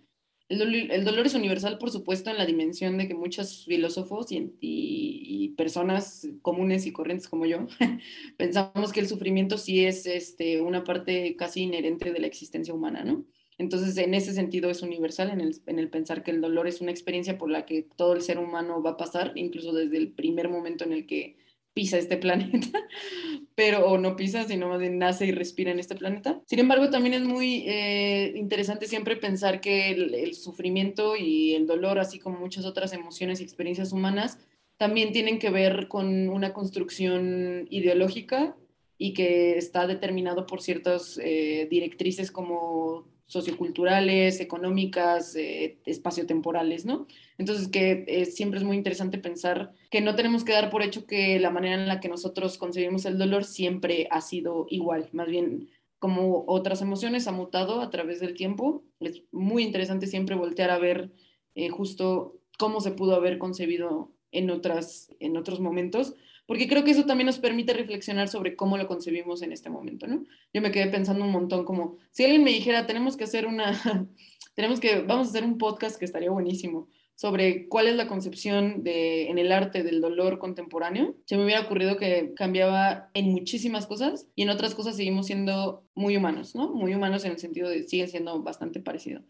el dolor, es universal, por supuesto, en la dimensión de que muchos filósofos y, personas comunes y corrientes como yo pensamos que el sufrimiento sí es este, una parte casi inherente de la existencia humana, ¿no? Entonces, en ese sentido es universal, en el, en el pensar que el dolor es una experiencia por la que todo el ser humano va a pasar, incluso desde el primer momento en el que pisa este planeta, pero o no pisa, sino más bien nace y respira en este planeta. Sin embargo, también es muy eh, interesante siempre pensar que el, sufrimiento y el dolor, así como muchas otras emociones y experiencias humanas, también tienen que ver con una construcción ideológica y que está determinado por ciertas eh, directrices como socioculturales, económicas, eh, espaciotemporales, ¿no? Entonces, que eh, siempre es muy interesante pensar que no tenemos que dar por hecho que la manera en la que nosotros concebimos el dolor siempre ha sido igual, más bien como otras emociones ha mutado a través del tiempo. Es muy interesante siempre voltear a ver eh, justo cómo se pudo haber concebido en, otras, en otros momentos porque creo que eso también nos permite reflexionar sobre cómo lo concebimos en este momento, ¿no? Yo me quedé pensando un montón como, si alguien me dijera, tenemos que hacer una, tenemos que, vamos a hacer un podcast que estaría buenísimo sobre cuál es la concepción de, en el arte del dolor contemporáneo, se me hubiera ocurrido que cambiaba en muchísimas cosas y en otras cosas seguimos siendo muy humanos, ¿no? Muy humanos en el sentido de siguen siendo bastante parecido.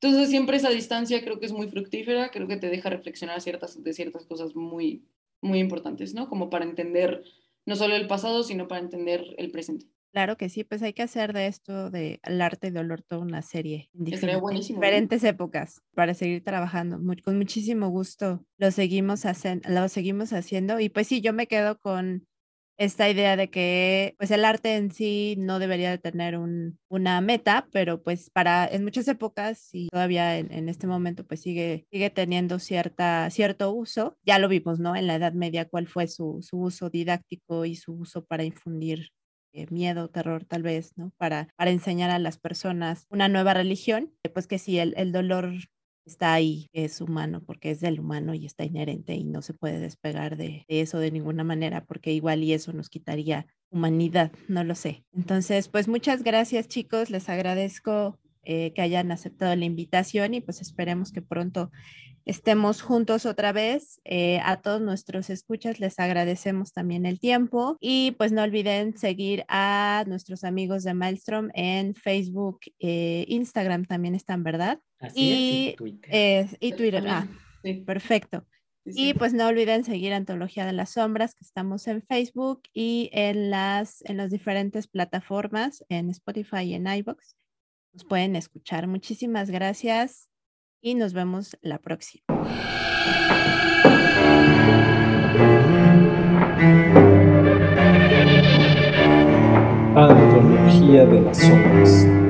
Entonces siempre esa distancia creo que es muy fructífera, creo que te deja reflexionar ciertas, de ciertas cosas muy, muy importantes, ¿no? Como para entender no solo el pasado, sino para entender el presente. Claro que sí, pues hay que hacer de esto, de el arte y dolor, toda una serie en diferentes, épocas para seguir trabajando. con muchísimo gusto lo seguimos, haciendo, lo seguimos haciendo y pues sí, yo me quedo con esta idea de que pues el arte en sí no debería de tener un, una meta, pero pues para en muchas épocas y todavía en, este momento pues sigue, sigue teniendo cierta, cierto uso. Ya lo vimos, ¿no? En la Edad Media, cuál fue su, su uso didáctico y su uso para infundir eh, miedo, terror tal vez, ¿no? Para, para enseñar a las personas una nueva religión, pues que si el, el dolor está ahí, es humano, porque es del humano y está inherente y no se puede despegar de, eso de ninguna manera, porque igual y eso nos quitaría humanidad, no lo sé. Entonces, pues muchas gracias chicos, les agradezco eh, que hayan aceptado la invitación y pues esperemos que pronto estemos juntos otra vez. Eh, a todos nuestros escuchas les agradecemos también el tiempo y pues no olviden seguir a nuestros amigos de Maelstrom en Facebook, eh, Instagram también están, ¿verdad? y, y Twitter. y Twitter. Ah, perfecto. Y pues no olviden seguir Antología de las Sombras, que estamos en Facebook y en las, en las diferentes plataformas, en Spotify y en iBox. Nos pueden escuchar. Muchísimas gracias y nos vemos la próxima. Antología de las sombras.